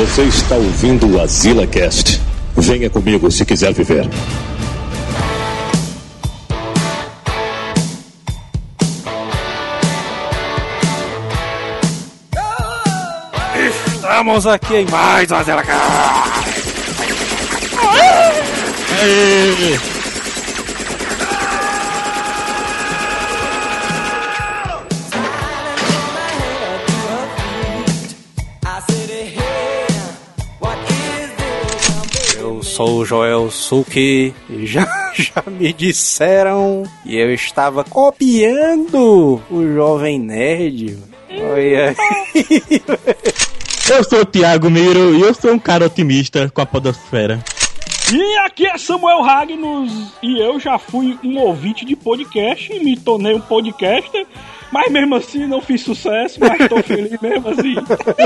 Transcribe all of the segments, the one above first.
Você está ouvindo o Azila Cast. Venha comigo se quiser viver. Estamos aqui em mais um Azila Cast. Sou o Joel Suki e já, já me disseram e eu estava copiando o Jovem Nerd. Olha aí. Eu sou o Thiago Miro e eu sou um cara otimista com a podosfera. E aqui é Samuel Ragnos e eu já fui um ouvinte de podcast e me tornei um podcaster, mas mesmo assim não fiz sucesso, mas tô feliz mesmo assim.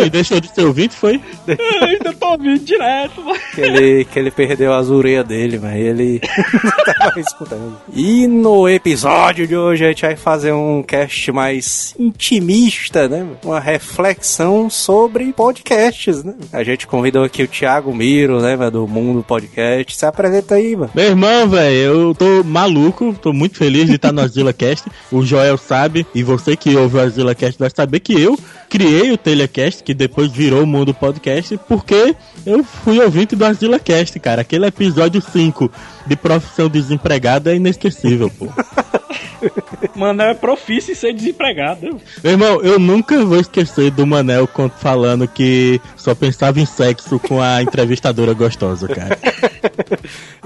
E deixou de ser ouvinte, foi? Eu ainda tô ouvindo direto. mas- Que ele, que ele perdeu as orelhas dele, mas ele tava escutando. E no episódio de hoje a gente vai fazer um cast mais intimista, né? Uma reflexão sobre podcasts, né? A gente convidou aqui o Thiago Miro, né, do Mundo Podcast. Se apresenta aí, mano. Meu irmão, velho, eu tô maluco, tô muito feliz de estar no Azila Cast. O Joel sabe, e você que ouve o Azila Cast vai saber que eu criei o Telecast, que depois virou o Mundo Podcast, porque eu fui ouvinte do Azila Cast, cara. Aquele episódio 5 de profissão desempregada é inesquecível, pô. Mano, é profício em ser desempregado. Meu irmão, eu nunca vou esquecer do Manel falando que só pensava em sexo com a entrevistadora gostosa, cara.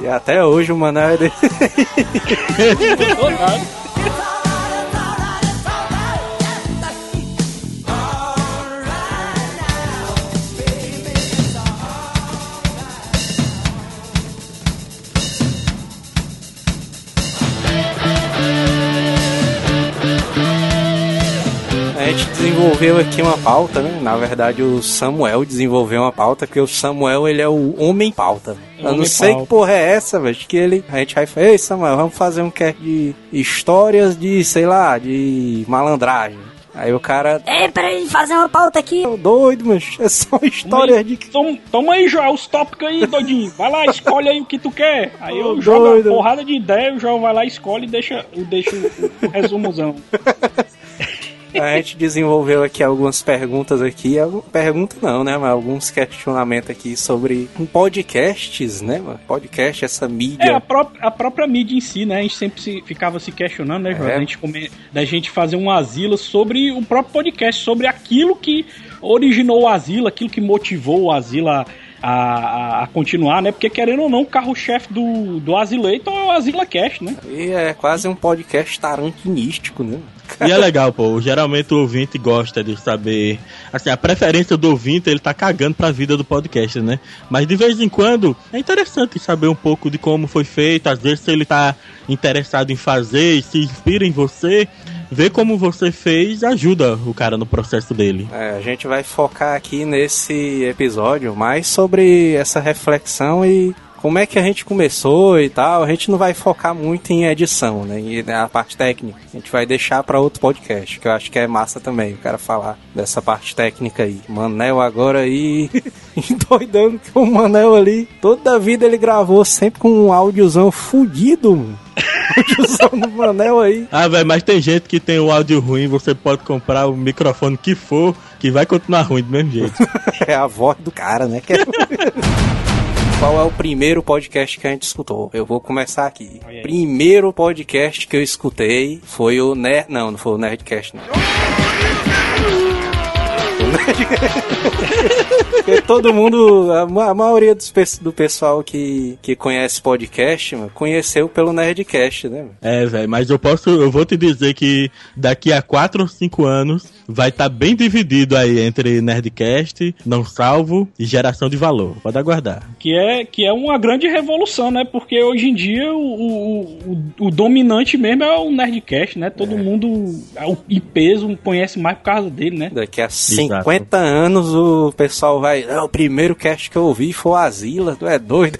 E até hoje o Manuel é. gente desenvolveu aqui uma pauta, né? Na verdade, o Samuel desenvolveu uma pauta, porque o Samuel, ele é o homem pauta. Eu não sei que porra é essa, velho. Que ele, a gente vai falar, ei Samuel, vamos fazer um cast de histórias de, sei lá, de malandragem. Aí o cara, Ei, peraí, fazer uma pauta aqui. "Ô, doido, mas é só histórias de... Toma, toma aí, Joel, os tópicos aí, doidinho. Vai lá, escolhe aí o que tu quer. Aí eu jogo uma porrada de ideia, o Joel vai lá, escolhe e deixa, deixa o, o resumozão. A gente desenvolveu aqui algumas perguntas aqui, pergunta não, né, mas alguns questionamentos aqui sobre podcasts, né? Podcast, essa mídia. É, a, pró- a própria mídia em si, né? A gente sempre se- ficava se questionando, né, Joel? É. Da, gente come- da gente fazer um asilo sobre o próprio podcast, sobre aquilo que originou o asilo, aquilo que motivou o asilo a, a, a continuar, né? Porque querendo ou não, o carro-chefe do, do Asileito é o Asila Cast, né? E é quase um podcast tarantinístico, né? E é legal, pô. Geralmente o ouvinte gosta de saber. Assim, a preferência do ouvinte, ele tá cagando pra vida do podcast, né? Mas de vez em quando é interessante saber um pouco de como foi feito. Às vezes, se ele tá interessado em fazer se inspira em você, ver como você fez ajuda o cara no processo dele. É, a gente vai focar aqui nesse episódio mais sobre essa reflexão e como é que a gente começou e tal. A gente não vai focar muito em edição, né? E na parte técnica. A gente vai deixar pra outro podcast, que eu acho que é massa também. Eu quero falar dessa parte técnica aí. Manel agora aí, doidando que o Manel ali, toda a vida ele gravou sempre com um áudiozão fudido, mano. Áudiozão do Manel aí. Ah, velho, mas tem gente que tem o áudio ruim, você pode comprar o microfone que for, que vai continuar ruim do mesmo jeito. É a voz do cara, né? Que é- Qual é o primeiro podcast que a gente escutou? Eu vou começar aqui. Primeiro podcast que eu escutei foi o Nerd... Não, não foi o Nerdcast, não. O Nerdcast. Porque todo mundo, a, a maioria dos, do pessoal que, que conhece podcast, mano, conheceu pelo Nerdcast, né? mano? É, velho, mas eu posso, eu vou te dizer que daqui a 4 ou 5 anos vai estar bem dividido aí entre Nerdcast, Não Salvo e Geração de Valor. Pode aguardar. Que é, que é uma grande revolução, né? Porque hoje em dia o, o, o, o dominante mesmo é o Nerdcast, né? Todo mundo, o- em peso, conhece mais por causa dele, né? Daqui a 50 anos o pessoal vai. É, o primeiro cast que eu ouvi foi o Asila, tu é doido?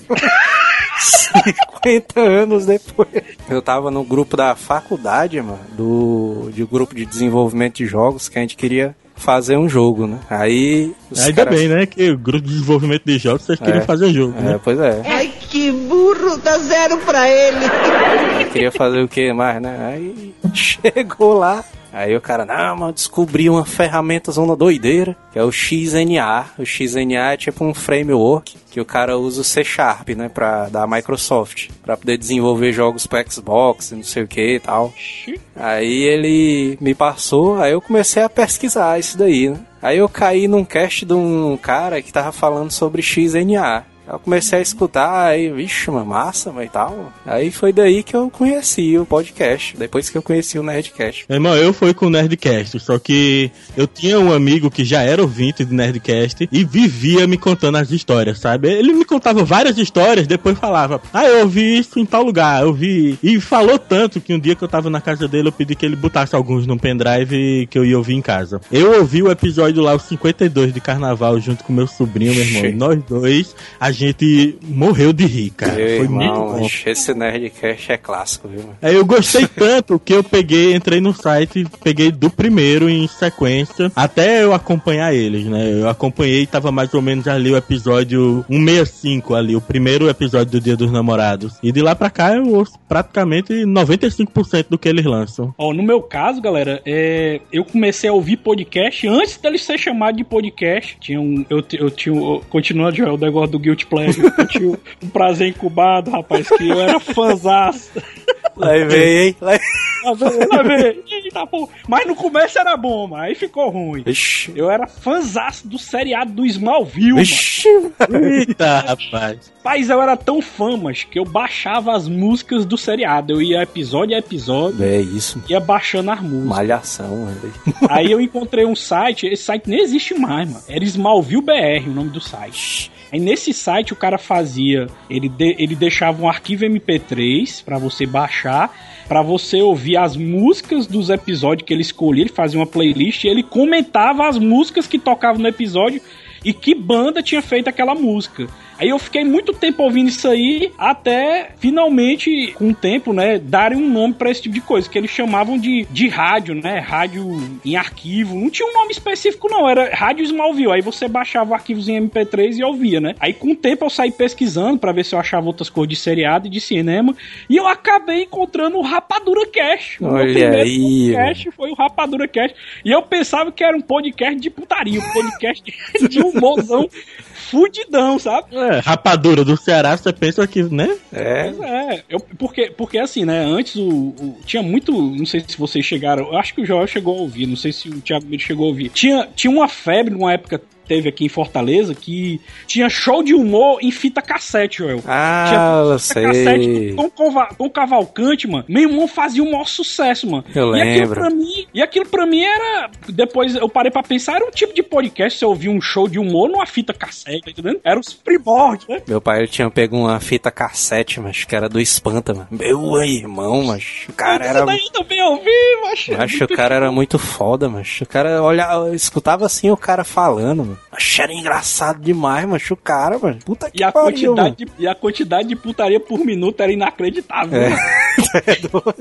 50 anos depois. Eu tava no grupo da faculdade, mano, do de grupo de desenvolvimento de jogos que a gente queria fazer um jogo, né? Aí. Ainda cara... bem, né? Que o grupo de desenvolvimento de jogos vocês queriam é, fazer jogo. É, né? pois é. Ai, que burro, dá zero pra ele. Eu queria fazer o que mais, né? Aí chegou lá, Aí o cara, não, mas descobri uma ferramenta zona doideira, que é o XNA. O XNA é tipo um framework que o cara usa o C Sharp, né, pra, da Microsoft, para poder desenvolver jogos para Xbox, não sei o que e tal. Aí ele me passou, aí eu comecei a pesquisar isso daí, né? Aí eu caí num cast de um cara que tava falando sobre XNA. Eu comecei a escutar, aí, vixe, uma massa, mas tal. Aí foi daí que eu conheci o podcast, depois que eu conheci o Nerdcast. Irmão, eu fui com o Nerdcast, só que eu tinha um amigo que já era ouvinte do Nerdcast e vivia me contando as histórias, sabe? Ele me contava várias histórias, depois falava, ah, eu ouvi isso em tal lugar, eu vi. E falou tanto que um dia que eu tava na casa dele, eu pedi que ele botasse alguns no pendrive que eu ia ouvir em casa. Eu ouvi o episódio lá, o 52 de carnaval, junto com meu sobrinho, meu irmão. Nós dois, a gente morreu de rir, cara. Meu Foi irmão, muito bom. Esse Nerdcast é clássico, viu? É, eu gostei tanto que eu peguei, entrei no site, peguei do primeiro em sequência, até eu acompanhar eles, né? Eu acompanhei, tava mais ou menos ali o episódio 165 ali, o primeiro episódio do Dia dos Namorados. E de lá pra cá eu ouço praticamente 95% do que eles lançam. Ó, oh, no meu caso, galera, é, eu comecei a ouvir podcast antes dele ser chamado de podcast. Tinha um, eu, eu tinha, eu, continuando já, o negócio do Guilty Pleasure, eu tinha um prazer incubado, rapaz, que eu era fãzaço. Lá vem, hein? Lá... Lá vem, Eita, pô. Mas no começo era bom, mas aí ficou ruim. Ixi. Eu era fãzaço do seriado do Smallville, Ixi. mano. Eita, rapaz. Mas eu era tão fã, mas que eu baixava as músicas do seriado. Eu ia episódio a episódio. É isso. Ia baixando as músicas. Malhação, velho. Aí eu encontrei um site, esse site nem existe mais, mano. Era Smallville BR, o nome do site. Aí nesse site o cara fazia, ele, de, ele deixava um arquivo MP3 para você baixar, para você ouvir as músicas dos episódios que ele escolhia, ele fazia uma playlist e ele comentava as músicas que tocavam no episódio e que banda tinha feito aquela música. Aí eu fiquei muito tempo ouvindo isso aí, até finalmente, com o tempo, né, darem um nome para esse tipo de coisa, que eles chamavam de, de rádio, né? Rádio em arquivo. Não tinha um nome específico, não, era rádio Smallville. Aí você baixava arquivos em MP3 e ouvia, né? Aí com o tempo eu saí pesquisando para ver se eu achava outras cores de seriado e de cinema. E eu acabei encontrando o Rapadura Cash. O Olha meu aí. podcast foi o Rapadura Cash. E eu pensava que era um podcast de putaria, um podcast de humorzão fudidão, sabe? É, rapadura do Ceará, você pensa que, né? É. é. Eu, porque, porque assim, né? Antes o, o, Tinha muito. Não sei se vocês chegaram. Eu acho que o Joel chegou a ouvir. Não sei se o Thiago chegou a ouvir. Tinha, tinha uma febre numa época teve aqui em Fortaleza que tinha show de humor em fita cassete, Joel. Ah, eu sei. Cassete com, com Cavalcante, mano. Meu irmão fazia um maior sucesso, mano. Eu e lembro. Aquilo pra mim, e aquilo pra mim era. Depois eu parei pra pensar, era um tipo de podcast. Você ouvia um show de humor numa fita cassete, tá entendendo? Era os primórdios, né? Meu pai tinha pego uma fita cassete, mas que era do Espanta, mano. Meu irmão, mas o cara era. Daí eu também ouvi, mas. Mas o cara era muito foda, mas o cara olha, escutava assim o cara falando, mano. Achei engraçado demais, macho. O cara, mano. Puta que e a pariu, quantidade de, E a quantidade de putaria por minuto era inacreditável. É. é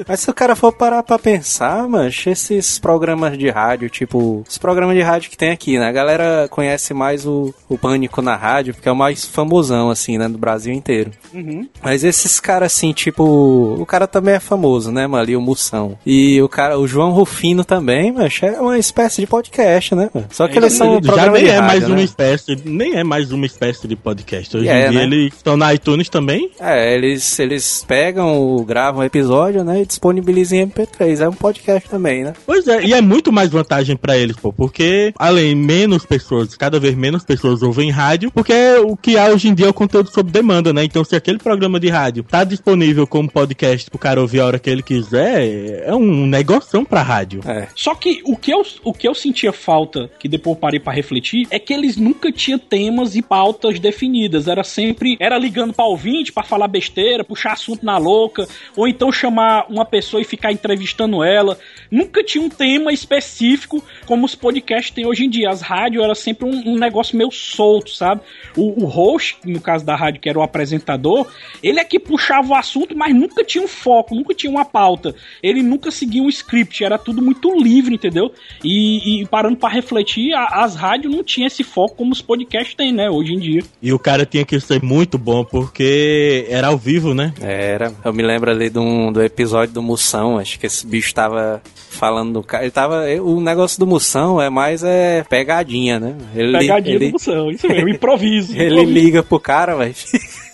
Mas se o cara for parar pra pensar, mancho, esses programas de rádio, tipo, os programas de rádio que tem aqui, né? A galera conhece mais o, o Pânico na rádio, porque é o mais famosão, assim, né? Do Brasil inteiro. Uhum. Mas esses caras, assim, tipo, o cara também é famoso, né, mano? Ali, o Moção. E o cara, o João Rufino também, mancho, é uma espécie de podcast, né? Mano? Só que é, eles são programas de é rádio, mais né? uma espécie, nem é mais uma espécie de podcast. Hoje é, em dia né? eles estão na iTunes também. É, eles, eles pegam, gravam um episódio, né, e disponibilizam em MP3. É um podcast também, né? Pois é, e é muito mais vantagem para eles, pô, porque além menos pessoas, cada vez menos pessoas ouvem rádio, porque o que há hoje em dia é o conteúdo sob demanda, né? Então se aquele programa de rádio tá disponível como podcast pro cara ouvir a hora que ele quiser, é um negoção pra rádio. É. Só que o que eu, o que eu sentia falta, que depois parei para refletir, é que eles nunca tinha temas e pautas definidas. Era sempre. Era ligando pra ouvinte para falar besteira, puxar assunto na louca. Ou, então chamar uma pessoa e ficar entrevistando ela. Nunca tinha um tema específico como os podcasts têm hoje em dia. As rádios era sempre um, um negócio meio solto, sabe? O, o host, no caso da rádio, que era o apresentador, ele é que puxava o assunto, mas nunca tinha um foco, nunca tinha uma pauta. Ele nunca seguia um script, era tudo muito livre, entendeu? E, e parando para refletir, a, as rádios não tinham esse foco como os podcasts têm, né, hoje em dia. E o cara tinha que ser muito bom, porque era ao vivo, né? Era. Eu me lembro ali do, um, do episódio do Moção, acho que esse bicho tava falando do cara. Ele tava. O negócio do Moção é mais é pegadinha, né? Ele, Pegadinha ele, do Moção, isso mesmo, improviso. Ele improviso. liga pro cara, mas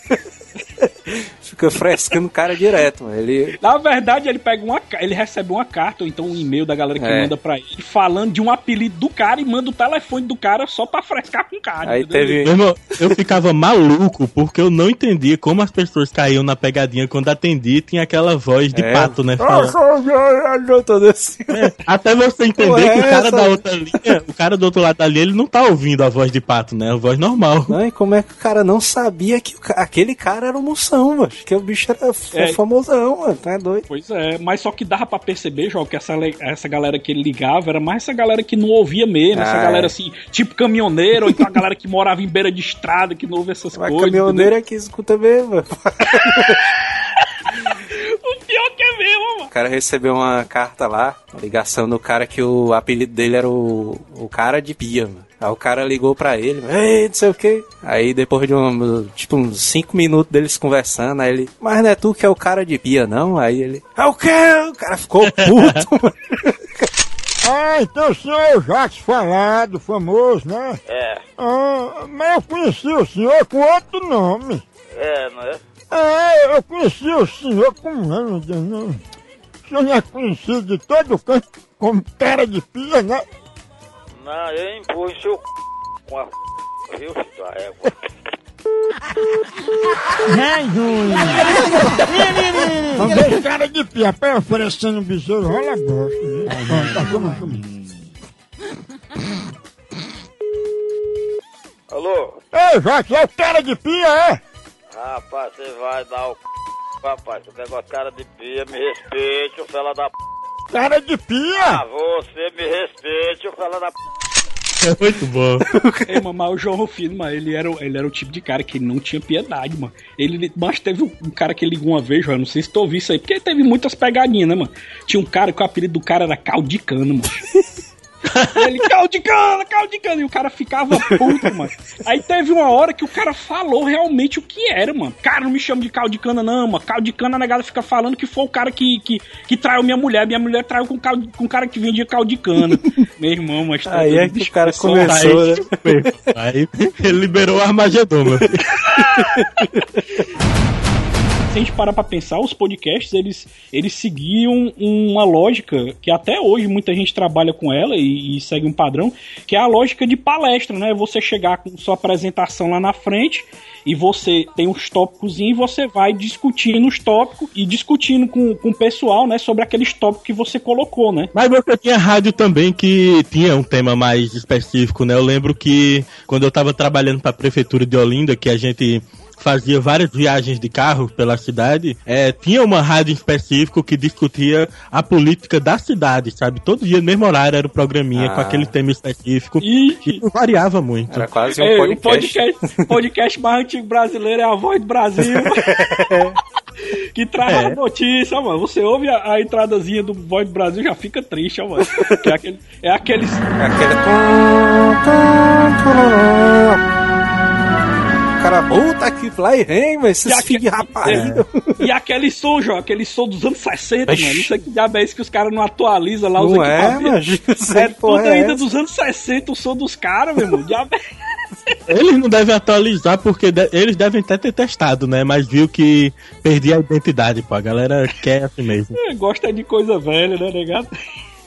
fica frescando o cara direto, mano. Ele. Na verdade, ele pega uma ele recebe uma carta ou então um e-mail da galera que É. manda pra ele falando de um apelido do cara e manda o telefone do cara só pra frescar com o cara. Aí entendeu? teve. Meu irmão, eu ficava maluco porque eu não entendia como as pessoas caíam na pegadinha quando atendia e tinha aquela voz de É. pato, né? assim. Até você entender que o é cara da outra linha, o cara do outro lado linha, ele não tá ouvindo a voz de pato, né? A voz normal. Não, e como é que o cara não sabia que aquele cara era o Moção, mano? Que o bicho era É. famosão, mano. Tá doido. Pois é, mas só que dava pra perceber, João, que essa, essa galera que ele ligava era mais essa galera que não ouvia mesmo, essa Ah, galera é. assim, tipo caminhoneiro, ou então a galera que morava em beira de estrada, que não ouve essas Mas coisas. caminhoneiro é que escuta mesmo, entendeu? O pior que é mesmo, mano. O cara recebeu uma carta lá, uma ligação do cara que o apelido dele era o, o cara de pia, mano. Aí o cara ligou pra ele, ei, não sei o que. Aí depois de um, tipo, uns 5 minutos deles conversando, aí ele, mas não é tu que é o cara de pia, não? Aí ele, é o quê? O cara ficou puto, mano. Ah, então o senhor é o Jacques Falado, famoso, né? É, Ah, mas eu conheci o senhor com outro nome. é, não é? É, eu conheci o senhor com meu Deus, não. O senhor não é conhecido de todo canto como cara de pia, né? Não, eu empurro seu c... com a viu, filho da égua? Vamos ver cara de pia, pé oferecendo um besouro, rola bosta, tá. Alô? Ei, Jacques, é o cara de pia, é? Rapaz, você vai dar o c... Rapaz, esse negócio de cara de pia, me respeite, o fela da p... Cara de Ah, pia! você me respeite, o fela da p... É muito bom. Ei, mano, mas o João Rufino, mano, ele era, o- ele era o tipo de cara que não tinha piedade, mano. Ele, mas teve um, um cara que ligou uma vez, João, não sei se tu ouviu isso aí, porque teve muitas pegadinhas, né, mano? Tinha um cara que o apelido do cara era Caldicano, mano. ele, Caldicano, e o cara ficava puto, mano. Aí teve uma hora que o cara falou realmente o que era, mano. Cara, não me chama de Caldicana, não, mano. Caldicana, a negada fica falando que foi o cara que, que, que traiu minha mulher. Minha mulher traiu com, caldi- com um cara que vendia Caldicana. Meu irmão, mas tá Aí é que o cara começou, né? Aí ele liberou o Armagedon, filho. a gente parar pra pensar, os podcasts, eles, eles seguiam uma lógica que até hoje muita gente trabalha com ela e, e segue um padrão, que é a lógica de palestra, né? Você chegar com sua apresentação lá na frente e você tem uns tópicos e você vai discutindo os tópicos e discutindo com, com o pessoal, né, sobre aqueles tópicos que você colocou, né? Mas você tinha rádio também que tinha um tema mais específico, né? Eu lembro que quando eu tava trabalhando pra prefeitura de Olinda, que a gente fazia várias viagens de carro pela cidade, é, tinha uma rádio específica que discutia a política da cidade, sabe? Todo dia, no mesmo horário, era o programinha Ah. com aquele tema específico. E E variava muito. Era quase um É, podcast. o podcast, podcast mais antigo brasileiro é a voz do Brasil. que traz É. a notícia, mano. Você ouve a, a entradazinha do voz do Brasil já fica triste, ó, mano. É aquele. É aqueles. Aquele. Cara, puta que fly rei, mas esses que filhos de rapariga. E aquele som, João, aquele som dos anos 60, Ixi. mano. Isso aqui diabo é isso que os caras não atualizam lá os Não é, sei É que porra tudo é ainda essa. dos anos 60, o som dos caras, meu irmão. Diabo é- Eles não devem atualizar porque de- eles devem até ter testado, né? Mas viu que perdi a identidade, pô. A galera quer assim mesmo. Gosta de coisa velha, né, negado?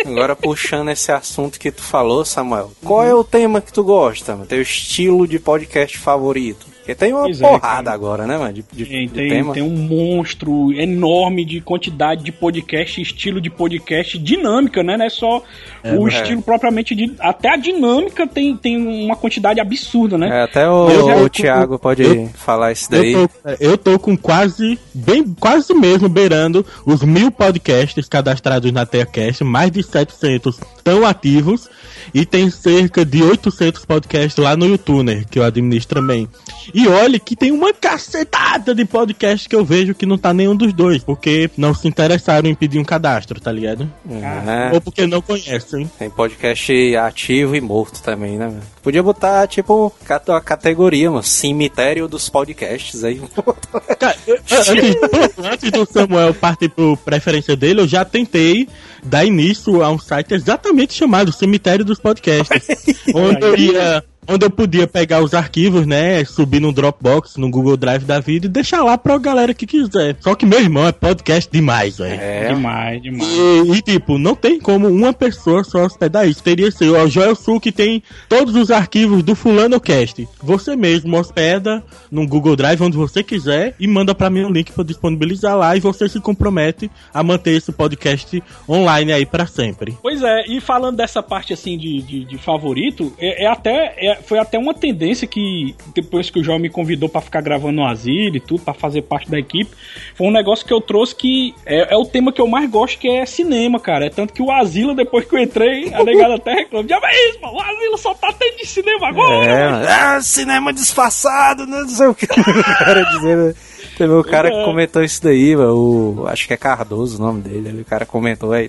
Agora puxando esse assunto que tu falou, Samuel. Qual é o tema que tu gosta, mano? Teu estilo de podcast favorito? Porque tem uma Pois é, porrada cara. agora, né, mano? De, de, Tem, de tem, tema. tem um monstro enorme de quantidade de podcast, estilo de podcast, dinâmica, né? Não é só o é. estilo propriamente de. Até a dinâmica tem, tem uma quantidade absurda, né? É, até o, Eu já- o Thiago pode eu- falar isso daí. Eu tô, eu tô com quase, bem, quase mesmo beirando os mil podcasts cadastrados na TeaCast, mais de 700 estão ativos e tem cerca de 800 podcasts lá no YouTuner, que eu administro também. E olha que tem uma cacetada de podcasts que eu vejo que não tá nenhum dos dois, porque não se interessaram em pedir um cadastro, tá ligado? É, Ou porque não conhecem. tem podcast ativo e morto também, né? Podia botar, tipo, uma categoria, mano, cemitério dos podcasts aí. Cara, eu- antes, antes do Samuel partir pro preferência dele, eu já tentei dar início a um site exatamente chamado Cemitério dos Podcasts. onde eu ia. Onde eu podia pegar os arquivos, né? Subir no Dropbox, no Google Drive da vida e deixar lá pra galera que quiser. Só que meu irmão é podcast demais, velho. É, Demais, demais. E, e, tipo, não tem como uma pessoa só hospedar isso. Teria que ser o Joel Sul que tem todos os arquivos do Fulano Cast. Você mesmo hospeda no Google Drive onde você quiser e manda pra mim um link pra eu disponibilizar lá e você se compromete a manter esse podcast online aí pra sempre. Pois é, e falando dessa parte assim de, de, de favorito, é, é até é- foi até uma tendência que depois que o João me convidou pra ficar gravando no asilo e tudo, pra fazer parte da equipe, foi um negócio que eu trouxe que é, é o tema que eu mais gosto, que é cinema, cara. É tanto que o asilo, depois que eu entrei, a negada até reclama. Já é isso, mano, o asilo só tá tendo de cinema agora. É, mano. ah, cinema disfarçado, né? não sei o que. O cara dizendo. Teve um cara que É. comentou isso daí, o, acho que é Cardoso o nome dele. ali, O cara comentou aí.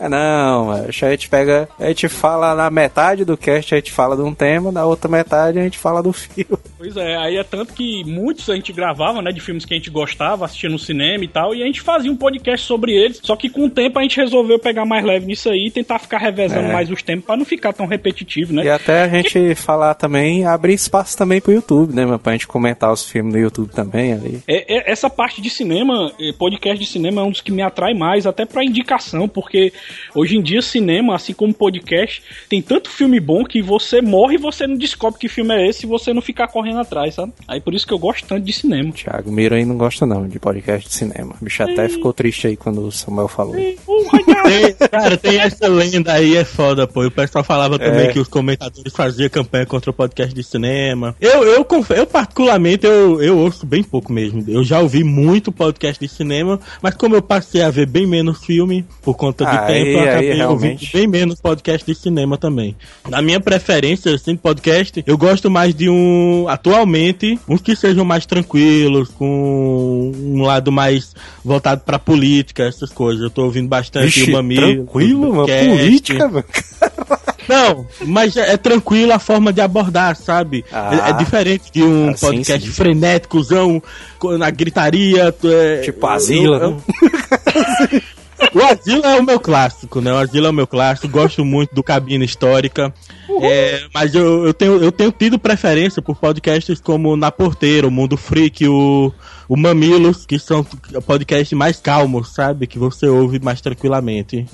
Ah, não, mano, a gente pega, a gente fala na metade do cast, a gente fala de um tema, na outra metade a gente fala do filme. Pois é, aí é tanto que muitos a gente gravava, né, de filmes que a gente gostava, assistia no cinema e tal, e a gente fazia um podcast sobre eles, só que com o tempo a gente resolveu pegar mais leve nisso aí e tentar ficar revezando É. mais os temas pra não ficar tão repetitivo, né? E até a gente falar também, abrir espaço também pro YouTube, né, mano, pra gente comentar os filmes no YouTube também ali. É, é- essa parte de cinema, eh, podcast de cinema é um dos que me atrai mais, até pra indicação, porque hoje em dia cinema, assim como podcast, tem tanto filme bom que você morre e você não descobre que filme é esse se você não ficar correndo atrás, sabe? Aí por isso que eu gosto tanto de cinema. Thiago Miro aí não gosta não de podcast de cinema. O bicho até ficou triste aí quando o Samuel falou. Tem- cara, tem essa lenda aí, é foda, pô. E O pessoal falava também É. que os comentadores faziam campanha contra o podcast de cinema. Eu, eu, eu particularmente, eu, eu ouço bem pouco mesmo. Eu já ouvi muito podcast de cinema, mas como eu passei a ver bem menos filme por conta de Ah, tempo, aí- eu aí acabei ouvindo realmente. bem menos podcast de cinema também. Na minha preferência, assim, de podcast, eu gosto mais de um, atualmente, uns que sejam mais tranquilos, com um lado mais voltado pra política, essas coisas. Eu tô ouvindo bastante Vixe, o Mamilo. tranquilo, mano. Política, mano. Não, mas é, é tranquilo a forma de abordar, sabe? Ah. É, é diferente de um Ah, sim, podcast sim. frenéticozão, com- na gritaria. é- Tipo eu- Asila, eu- né? O Asilo é o meu clássico, né? O Asilo é o meu clássico. Gosto muito do Cabine Histórica. É, mas eu, eu, tenho, eu tenho tido preferência por podcasts como Na Porteira, o Mundo Freak, o, o Mamilos, que são podcasts mais calmos, sabe? Que você ouve mais tranquilamente.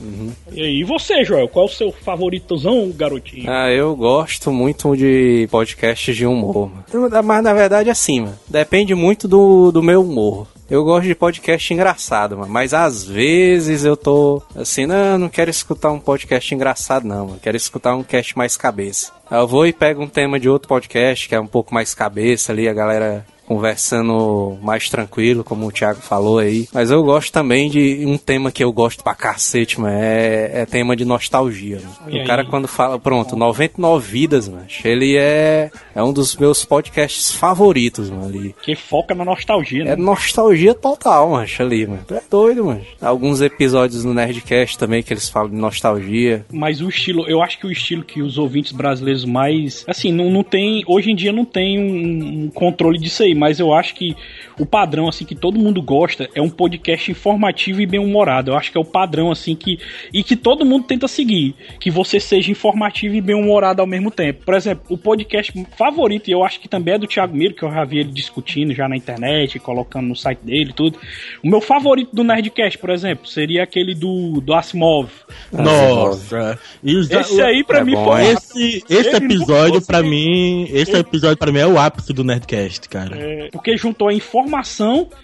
E aí, e você, Joel, qual é o seu favoritozão, garotinho? Ah, eu gosto muito de podcasts de humor. mano. Mas na verdade, assim, mano, depende muito do, do meu humor. Eu gosto de podcast engraçado, mano, mas às vezes eu tô assim, não, não quero escutar um podcast engraçado, não, mano. Quero escutar um cast mais cabeça. Eu vou e pego um tema de outro podcast que é um pouco mais cabeça ali, a galera conversando mais tranquilo, como o Thiago falou aí. Mas eu gosto também de um tema que eu gosto pra cacete, mano, é, é tema de nostalgia. mano. O cara quando fala, pronto, 99 vidas, mano, ele é, é um dos meus podcasts favoritos, mano, ali. Que foca na nostalgia, né? É nostalgia total, mancha, ali, mano. Tu é doido, mano. Alguns episódios no Nerdcast também que eles falam de nostalgia. Mas o estilo, eu acho que o estilo que os ouvintes brasileiros mais. Assim, não, não tem. Hoje em dia não tem um, um controle disso aí, mas eu acho que o padrão, assim, que todo mundo gosta é um podcast informativo e bem-humorado. Eu acho que é o padrão, assim, que. E que todo mundo tenta seguir. Que você seja informativo e bem-humorado ao mesmo tempo. Por exemplo, o podcast favorito, e eu acho que também é do Thiago Miro, que eu já vi ele discutindo já na internet, colocando no site dele e tudo. O meu favorito do Nerdcast, por exemplo, seria aquele do, do Asimov. Nossa. Esse aí, pra É mim, bom, foi. Esse, esse episódio, nem- mim. Esse episódio, pra mim, é o ápice do Nerdcast, cara. É, porque juntou a informação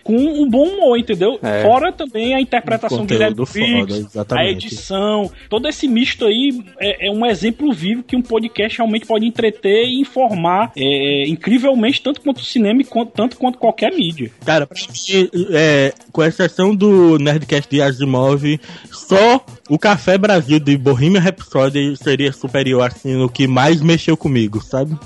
com um bom humor, entendeu? É. Fora também a interpretação do Guilherme conteúdo Briggs, foda, a edição, todo esse misto aí é, é um exemplo vivo que um podcast realmente pode entreter e informar é, incrivelmente, tanto quanto o cinema e quanto, tanto quanto qualquer mídia. Cara, pra mim, é, com exceção do Nerdcast de Asimov, só o Café Brasil de Bohemian Rhapsody seria superior, assim, no que mais mexeu comigo, sabe?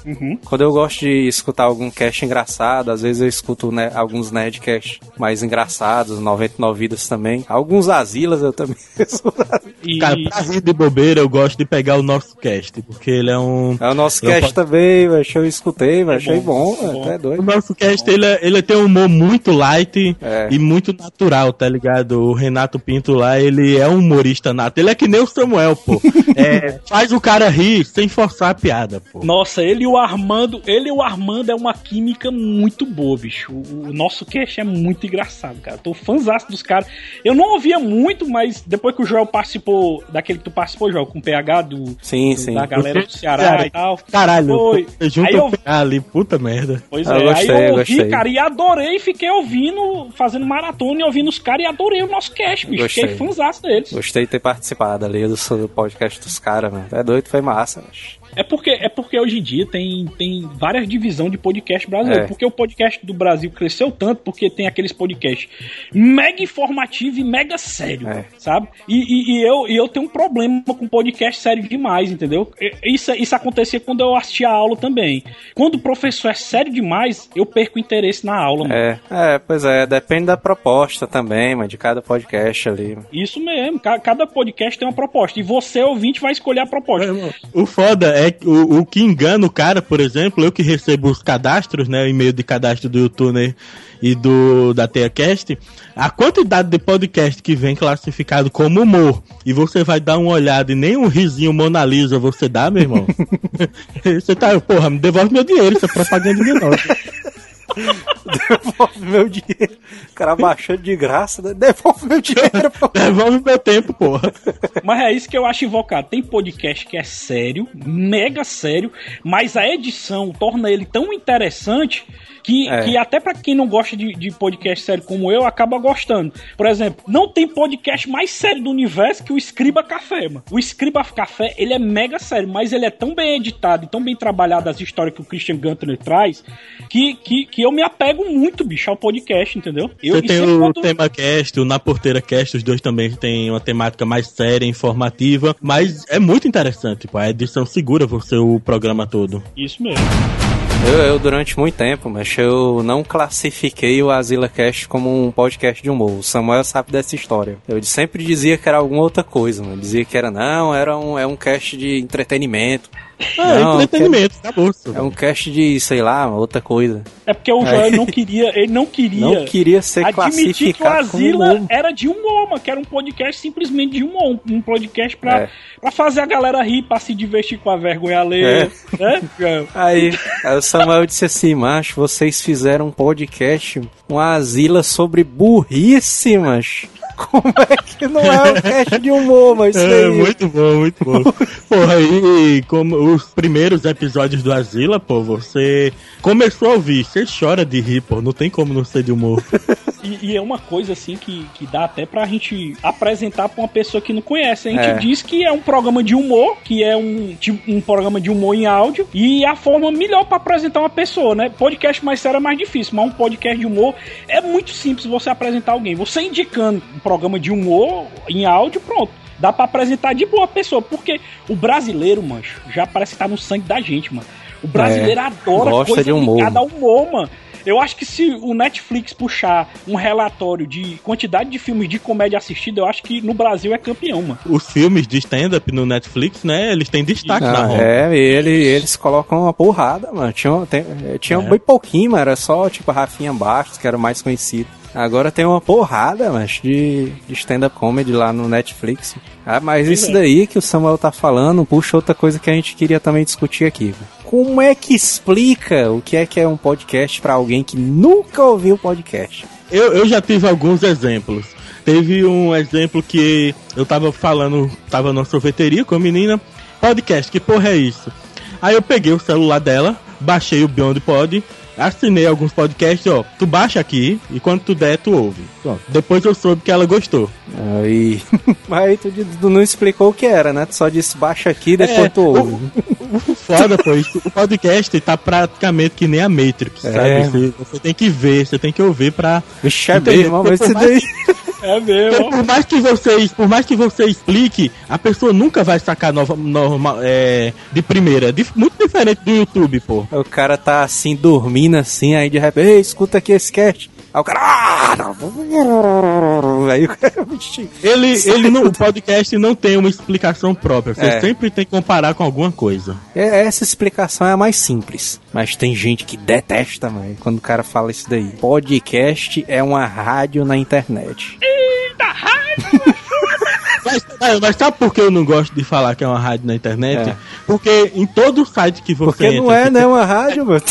Quando eu gosto de escutar algum cast engraçado, às vezes eu escuto né, alguns nerdcasts mais engraçados, 99 vidas também. Alguns asilas eu também escuto. E Cara, pra rir de bobeira, eu gosto de pegar o nosso cast, porque ele é um... É o nosso Eu cast também, velho. Eu escutei, velho. Achei bom, é velho. bom. Até O doido. nosso cast, ele, é- ele tem um humor muito light É. e muito natural, tá ligado? O Renato Pinto lá, ele é um humorista nato. Ele é que nem o Samuel, pô. É, faz o cara rir sem forçar a piada, pô. Nossa, ele e o Armando, ele e o Armando é uma química muito boa, bicho. O, o nosso cast é muito engraçado, cara. Tô fãzaço dos caras. Eu não ouvia muito, mas depois que o Joel participou, daquele que tu participou, Joel, com o PH do, Sim, do- sim. da galera do Ceará Cara, e tal. Caralho, Foi. junto Aí eu- ali, puta merda. Pois Eu é, gostei, aí eu ouvi, gostei. cara, e adorei, fiquei ouvindo, fazendo maratona e ouvindo os caras e adorei o nosso cast, bicho. Gostei. Fiquei fãzaço deles. Gostei de ter participado ali do, do podcast dos caras, mano. É doido, foi massa, bicho. É porque, é porque hoje em dia tem, tem várias divisões de podcast brasileiro. É. Porque o podcast do Brasil cresceu tanto porque tem aqueles podcasts mega informativo e mega sério, É. sabe? E, e- e eu, e eu tenho um problema com podcast sério demais, entendeu? Isso, isso acontecia quando eu assistia a aula também. Quando o professor é sério demais, eu perco o interesse na aula, mano. É, é, pois é, depende da proposta também, mano, de cada podcast ali. Isso mesmo, ca- cada podcast tem uma proposta. E você, ouvinte, vai escolher a proposta. O foda é que o, o que engana o cara, por exemplo, eu que recebo os cadastros, né? O e-mail de cadastro do YouTube e do da TeaCast, a quantidade de podcast que vem classificado como humor e você vai dar uma olhada e nem um risinho Mona Lisa você dá, meu irmão. você tá, porra, me devolve meu dinheiro, isso é propaganda de nós. Devolve meu dinheiro. O cara baixando de graça, né? devolve meu dinheiro, pô. Devolve meu tempo, porra. Mas é isso que eu acho invocado. Tem podcast que é sério, mega sério, mas a edição torna ele tão interessante que, É. que até pra quem não gosta de, de podcast sério como eu, acaba gostando. Por exemplo, não tem podcast mais sério do universo que o Escriba Café, mano. O Escriba Café, ele é mega sério, mas ele é tão bem editado e tão bem trabalhado as histórias que o Christian Gunter traz, que, que, que eu me apego muito, bicho, ao podcast, entendeu? Eu, Você tem o quando- tema cast, o Na Porteira Cast, os dois também têm uma temática mais séria, informativa, mas é muito interessante, pô. A edição segura você o programa todo. Isso mesmo. Eu, eu, durante muito tempo, mas eu não classifiquei o Azila Cast como um podcast de humor. O Samuel sabe dessa história. Eu sempre dizia que era alguma outra coisa, mano. Dizia que era, não, era um, é um cast de entretenimento. Ah, Não, entretenimento, acabou. É um cast de, sei lá, outra coisa. É porque o Joel não queria, ele não queria. Não queria ser admitir que o classificado como Azila humor. era de humor, mano, que era um podcast simplesmente de humor, um- um podcast pra, É. pra fazer a galera rir, pra se divertir com a vergonha alheia, né? Joel? Aí, aí o Samuel disse assim, macho, vocês fizeram um podcast, uma asila sobre burrice, macho. Como é que não é um cast de humor, mas isso É, aí... muito bom, muito bom. Porra, e como os primeiros episódios do Asila, pô, você começou a ouvir, você chora de rir, pô, não tem como não ser de humor. E, e é uma coisa assim que, que dá até pra gente apresentar pra uma pessoa que não conhece. A gente É. diz que é um programa de humor, que é um, tipo, um programa de humor em áudio, e a forma melhor pra apresentar uma pessoa, né? Podcast mais sério é mais difícil, mas um podcast de humor é muito simples você apresentar alguém. Você indicando um programa de humor em áudio, pronto. Dá pra apresentar de boa pessoa, porque o brasileiro, mancho, já parece que tá no sangue da gente, mano. O brasileiro adora gosta coisa de humor. ligada ao humor, mano. Eu acho que se o Netflix puxar um relatório de quantidade de filmes de comédia assistida, eu acho que no Brasil é campeão, mano. Os filmes de stand-up no Netflix, né? Eles têm destaque na Ah, Roma. é, e ele, eles colocam uma porrada, mano. Tinha, tem- eh, tinha É. bem pouquinho, mas era só tipo Rafinha Bastos, que era o mais conhecido. Agora tem uma porrada, mas de, de stand-up comedy lá no Netflix. Ah, mas isso daí que o Samuel tá falando puxa outra coisa que a gente queria também discutir aqui. Como é que explica o que é que é um podcast pra alguém que nunca ouviu podcast? Eu, eu já tive alguns exemplos. Teve um exemplo que eu tava falando, tava na sorveteria com a menina, podcast, que porra é isso? Aí eu peguei o celular dela, baixei o Beyond Pod, assinei alguns podcasts, ó, tu baixa aqui e quando tu der, tu ouve. Pronto. Depois eu soube que ela gostou. Aí, aí tu, tu não explicou o que era, né? Tu só disse baixa aqui, depois É, tu ouve. O foda, pô, isso, o podcast tá praticamente que nem a Matrix, É. sabe? Você, você tem que ver, você tem que ouvir pra. Vixe, é mesmo, mas mais daí. É mesmo. por mais que você, por mais que você explique, a pessoa nunca vai sacar nova, norma, é, de primeira. Dif- muito diferente do YouTube, pô. O cara tá assim, dormindo assim, aí de repente, ei, escuta aqui esse cast. Aí o cara. "Ah, não." Aí o cara. Ele não, o podcast não tem uma explicação própria. Você É. sempre tem que comparar com alguma coisa. É, Essa explicação é a mais simples. Mas tem gente que detesta, mano, quando o cara fala isso daí. Podcast é uma rádio na internet. Mas, mas- sabe por que eu não gosto de falar que é uma rádio na internet? É. Porque em todo site que você Porque entra. não é, né? Uma rádio, mano.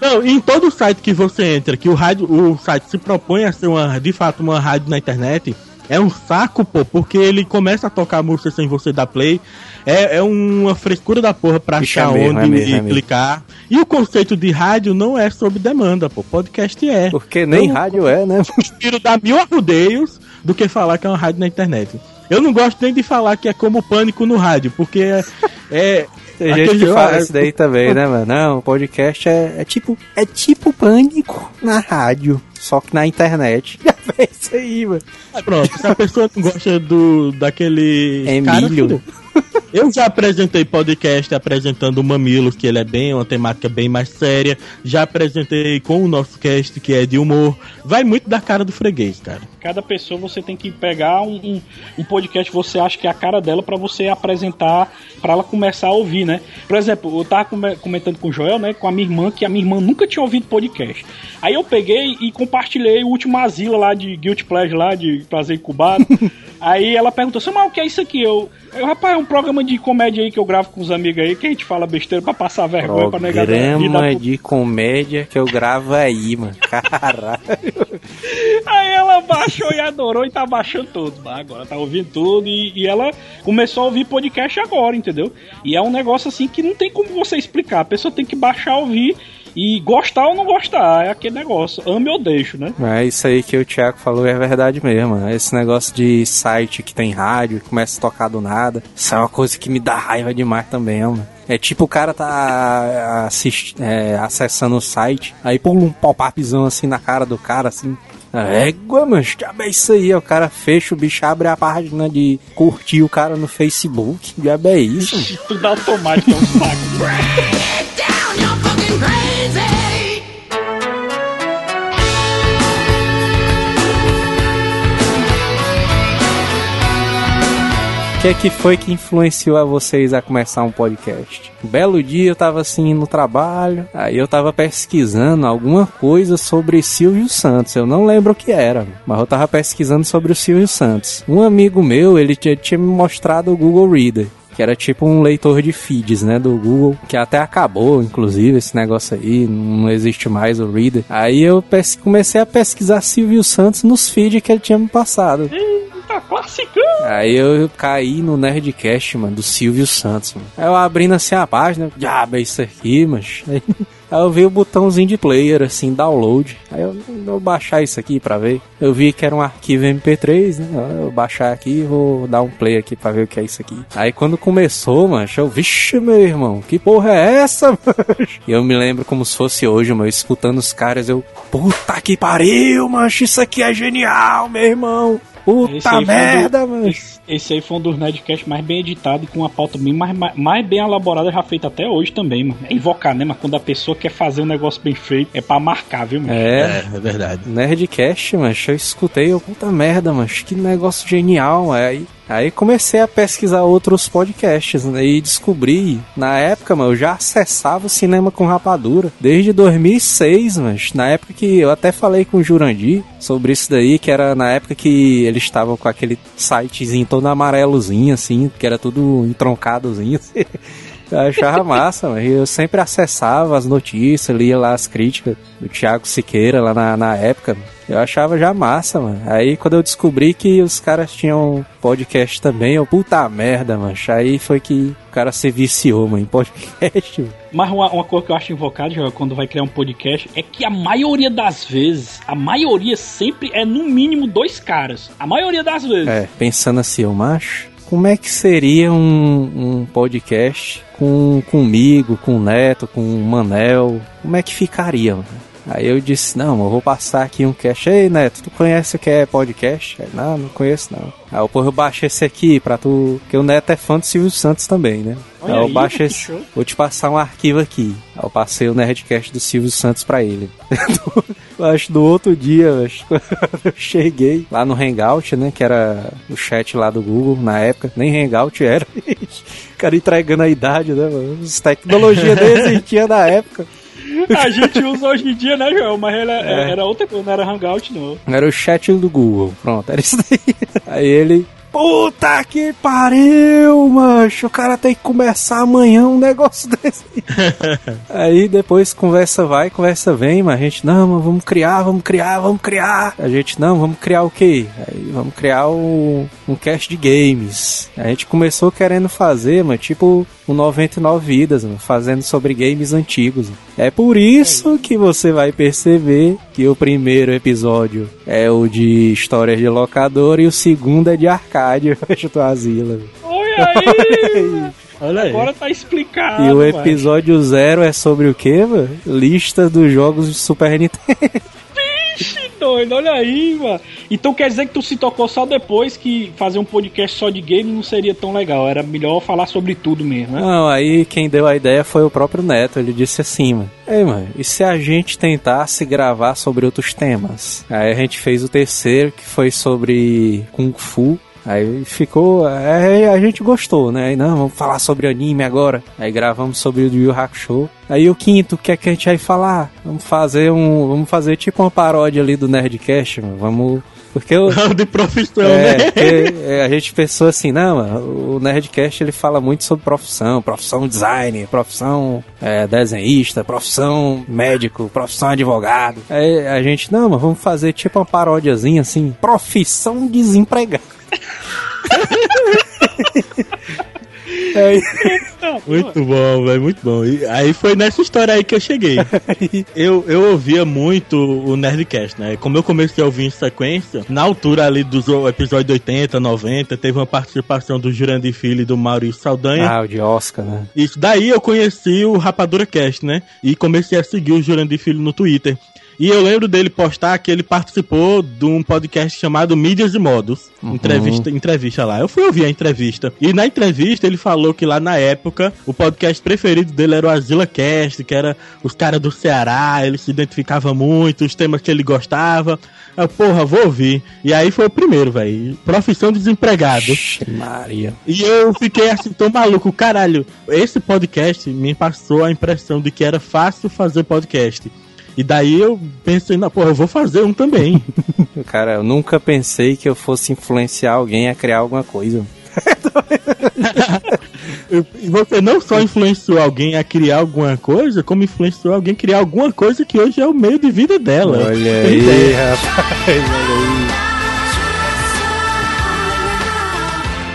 Não, em todo site que você entra, que o rádio, o site se propõe a ser uma, de fato uma rádio na internet, é um saco, pô, porque ele começa a tocar música sem você dar play. É, é uma frescura da porra pra Bicho, achar é mesmo, onde é mesmo, é clicar. E o conceito de rádio não é sob demanda, pô. Podcast é. Porque nem Eu rádio é, né? prefiro dar mil arrudeios do que falar que é uma rádio na internet. Eu não gosto nem de falar que é como pânico no rádio, porque é. é Tem gente que fala isso daí também, né, mano? Não, podcast é, é tipo. É tipo pânico na rádio. Só que na internet. Já fez isso aí, mano. Pronto, se a pessoa não gosta do daquele Emílio. cara, eu já apresentei podcast apresentando o Mamilos, que ele é bem uma temática bem mais séria. Já apresentei com o nosso cast que é de humor. Vai muito da cara do freguês, cara. Cada pessoa você tem que pegar um, um, um podcast que você acha que é a cara dela pra você apresentar, pra ela começar a ouvir, né? Por exemplo, eu tava come- comentando com o Joel, né, com a minha irmã, que a minha irmã nunca tinha ouvido podcast. Aí eu peguei e compartilhei o último asilo lá de Guilty Pleasure lá, de Prazer Incubado. aí ela perguntou, Samuel, o que é isso aqui? Eu, rapaz, é um programa de comédia aí que eu gravo com os amigos aí, que a gente fala besteira pra passar vergonha, pra negar Programa de comédia que eu gravo aí, mano. Caralho. Aí ela baixou e adorou e tá baixando tudo. Agora tá ouvindo tudo e, e ela começou a ouvir podcast agora, entendeu? E é um negócio assim que não tem como você explicar. A pessoa tem que baixar, ouvir e gostar ou não gostar. É aquele negócio. Ame ou deixo, né? É isso aí que o Thiago falou é verdade mesmo. mano. Esse negócio de site que tem rádio e começa a tocar do nada. Isso é uma coisa que me dá raiva demais também, mano. É tipo o cara tá assist, é, acessando o site, aí pula um pop-upzão assim na cara do cara, assim. Égua, mano, diabo é isso aí. O cara fecha, o bicho abre a página de curtir o cara no Facebook. Diabo é isso, mano. Tudo automático, é um saco. que é que foi que influenciou a vocês a começar um podcast? Um belo dia eu tava assim no trabalho, aí eu tava pesquisando alguma coisa sobre Silvio Santos. Eu não lembro o que era, mas eu tava pesquisando sobre o Silvio Santos. Um amigo meu, ele tinha, tinha me mostrado o Google Reader. Que era tipo um leitor de feeds, né, do Google, que até acabou, inclusive, esse negócio aí, não existe mais o Reader. Aí eu comecei a pesquisar Silvio Santos nos feeds que ele tinha me passado. Tá classicão. Aí eu caí no Nerdcast, mano, do Silvio Santos, mano. Aí eu abrindo assim a página, diabo, é isso aqui, mas. Aí, eu vi o botãozinho de player, assim, download. Aí eu vou baixar isso aqui pra ver. Eu vi que era um arquivo MP3, né? Eu baixar aqui e vou dar um play aqui pra ver o que é isso aqui. Aí quando começou, mano, eu, vixe, meu irmão, que porra é essa, mano? E eu me lembro como se fosse hoje, mano, escutando os caras, eu, puta que pariu, mancho, isso aqui é genial, meu irmão. Puta Esse merda, do- mano. Esse, esse aí foi um dos Nerdcasts mais bem editado e com uma pauta bem mais, mais, mais bem elaborada já feita até hoje também, mano. É invocar, né? Mas quando a pessoa quer fazer um negócio bem feito, é pra marcar, viu, mano? É, É, é verdade. Nerdcast, mano, eu escutei, eu, puta merda, mano, que negócio genial, mano. aí, aí comecei a pesquisar outros podcasts, né, e descobri, na época, mano, eu já acessava o cinema com rapadura, desde 2006, mano, na época que eu até falei com o Jurandir sobre isso daí, que era na época que eles estavam com aquele sitezinho todo amarelozinho, assim, que era tudo entroncadozinho, assim. Eu achava massa, mas eu sempre acessava as notícias, lia lá as críticas do Thiago Siqueira lá na, na época. Eu achava já massa, mano. Aí quando eu descobri que os caras tinham podcast também, eu, puta merda, mano. Aí foi que o cara se viciou, mano, em podcast. mano. Mas uma, uma coisa que eu acho invocado, Joel, quando vai criar um podcast, é que a maioria das vezes, a maioria sempre é no mínimo dois caras. A maioria das vezes. É, pensando assim, eu macho, como é que seria um, um podcast com comigo, com o Neto, com o Manel? Como é que ficaria? Aí eu disse, não, eu vou passar aqui um cast. Ei, Neto, tu conhece o que é podcast? Aí, não, não conheço não. Aí eu, porra, eu baixo esse aqui pra tu... Porque o Neto é fã do Silvio Santos também, né? Olha aí eu baixo esse... show. Vou te passar um arquivo aqui. Aí eu passei o Nerdcast do Silvio Santos pra ele. eu acho do outro dia, acho, eu cheguei lá no Hangout, né? Que era o chat lá do Google na época. Nem Hangout era. o cara entregando a idade, né, mano? As tecnologias nem existiam na época. A gente usa hoje em dia, né, Joel? Mas era, É. era outra coisa, não era Hangout, não. Era o chat do Google. Pronto, era isso daí. Aí ele. Puta que pariu, mancho. O cara tem que começar amanhã um negócio desse. Aí depois conversa vai, conversa vem, mas a gente, não, mas vamos criar, vamos criar, vamos criar. A gente, não, vamos criar o quê? Aí vamos criar o, um cast de games. A gente começou querendo fazer, mas tipo o 99 Vidas, mano, fazendo sobre games antigos. É por isso que você vai perceber que o primeiro episódio é o de histórias de locador e o segundo é de arcade, tua asila. Olha aí! Olha aí. Agora tá explicado. E o episódio zero é sobre o quê, mano? Lista dos jogos de Super Nintendo. Doido, olha aí, mano. Então quer dizer que tu se tocou só depois que fazer um podcast só de game não seria tão legal. Era melhor falar sobre tudo mesmo, né? Não, aí quem deu a ideia foi o próprio Neto. Ele disse assim, mano. Ei, mano, e se a gente tentasse gravar sobre outros temas? Aí a gente fez o terceiro, que foi sobre Kung Fu. Aí ficou. Aí a gente gostou, né? Aí não, vamos falar sobre anime agora. Aí gravamos sobre o Yu Hakusho. Aí o quinto, o que é que a gente vai falar? Vamos fazer um. Vamos fazer tipo uma paródia ali do Nerdcast, mano. Vamos. Porque eu. de profissão, É, né? porque, é, a gente pensou assim, não, mano, o Nerdcast ele fala muito sobre profissão, profissão designer, profissão é, desenhista, profissão médico, profissão advogado. Aí a gente, não, mas vamos fazer tipo uma paródiazinha assim, profissão desempregado. Aí, Muito bom, velho, muito bom. E aí foi nessa história aí que eu cheguei. eu, eu ouvia muito o Nerdcast, né? Como eu comecei a ouvir em sequência, na altura ali dos episódios 80, 90, teve uma participação do Jurandir Filho e do Maurício Saldanha. ah, o de Oscar, né? Isso daí eu conheci o Rapadura Cast, né? E comecei a seguir o Jurandir Filho no Twitter. E eu lembro dele postar que ele participou de um podcast chamado Mídias e Modos. Entrevista, entrevista lá. Eu fui ouvir a entrevista. E na entrevista ele falou que lá na época o podcast preferido dele era o Azila Cast, que era os caras do Ceará, ele se identificava muito, os temas que ele gostava. Eu, porra, vou ouvir. E aí foi o primeiro, velho. Profissão desempregado. Ixi, Maria. E eu fiquei assim tão maluco, caralho. Esse podcast me passou a impressão de que era fácil fazer podcast. E daí eu pensei, na porra, eu vou fazer um também. Cara, eu nunca pensei que eu fosse influenciar alguém a criar alguma coisa. Você não só influenciou alguém a criar alguma coisa, como influenciou alguém a criar alguma coisa que hoje é o meio de vida dela. Olha Tem aí, rapaz, olha aí.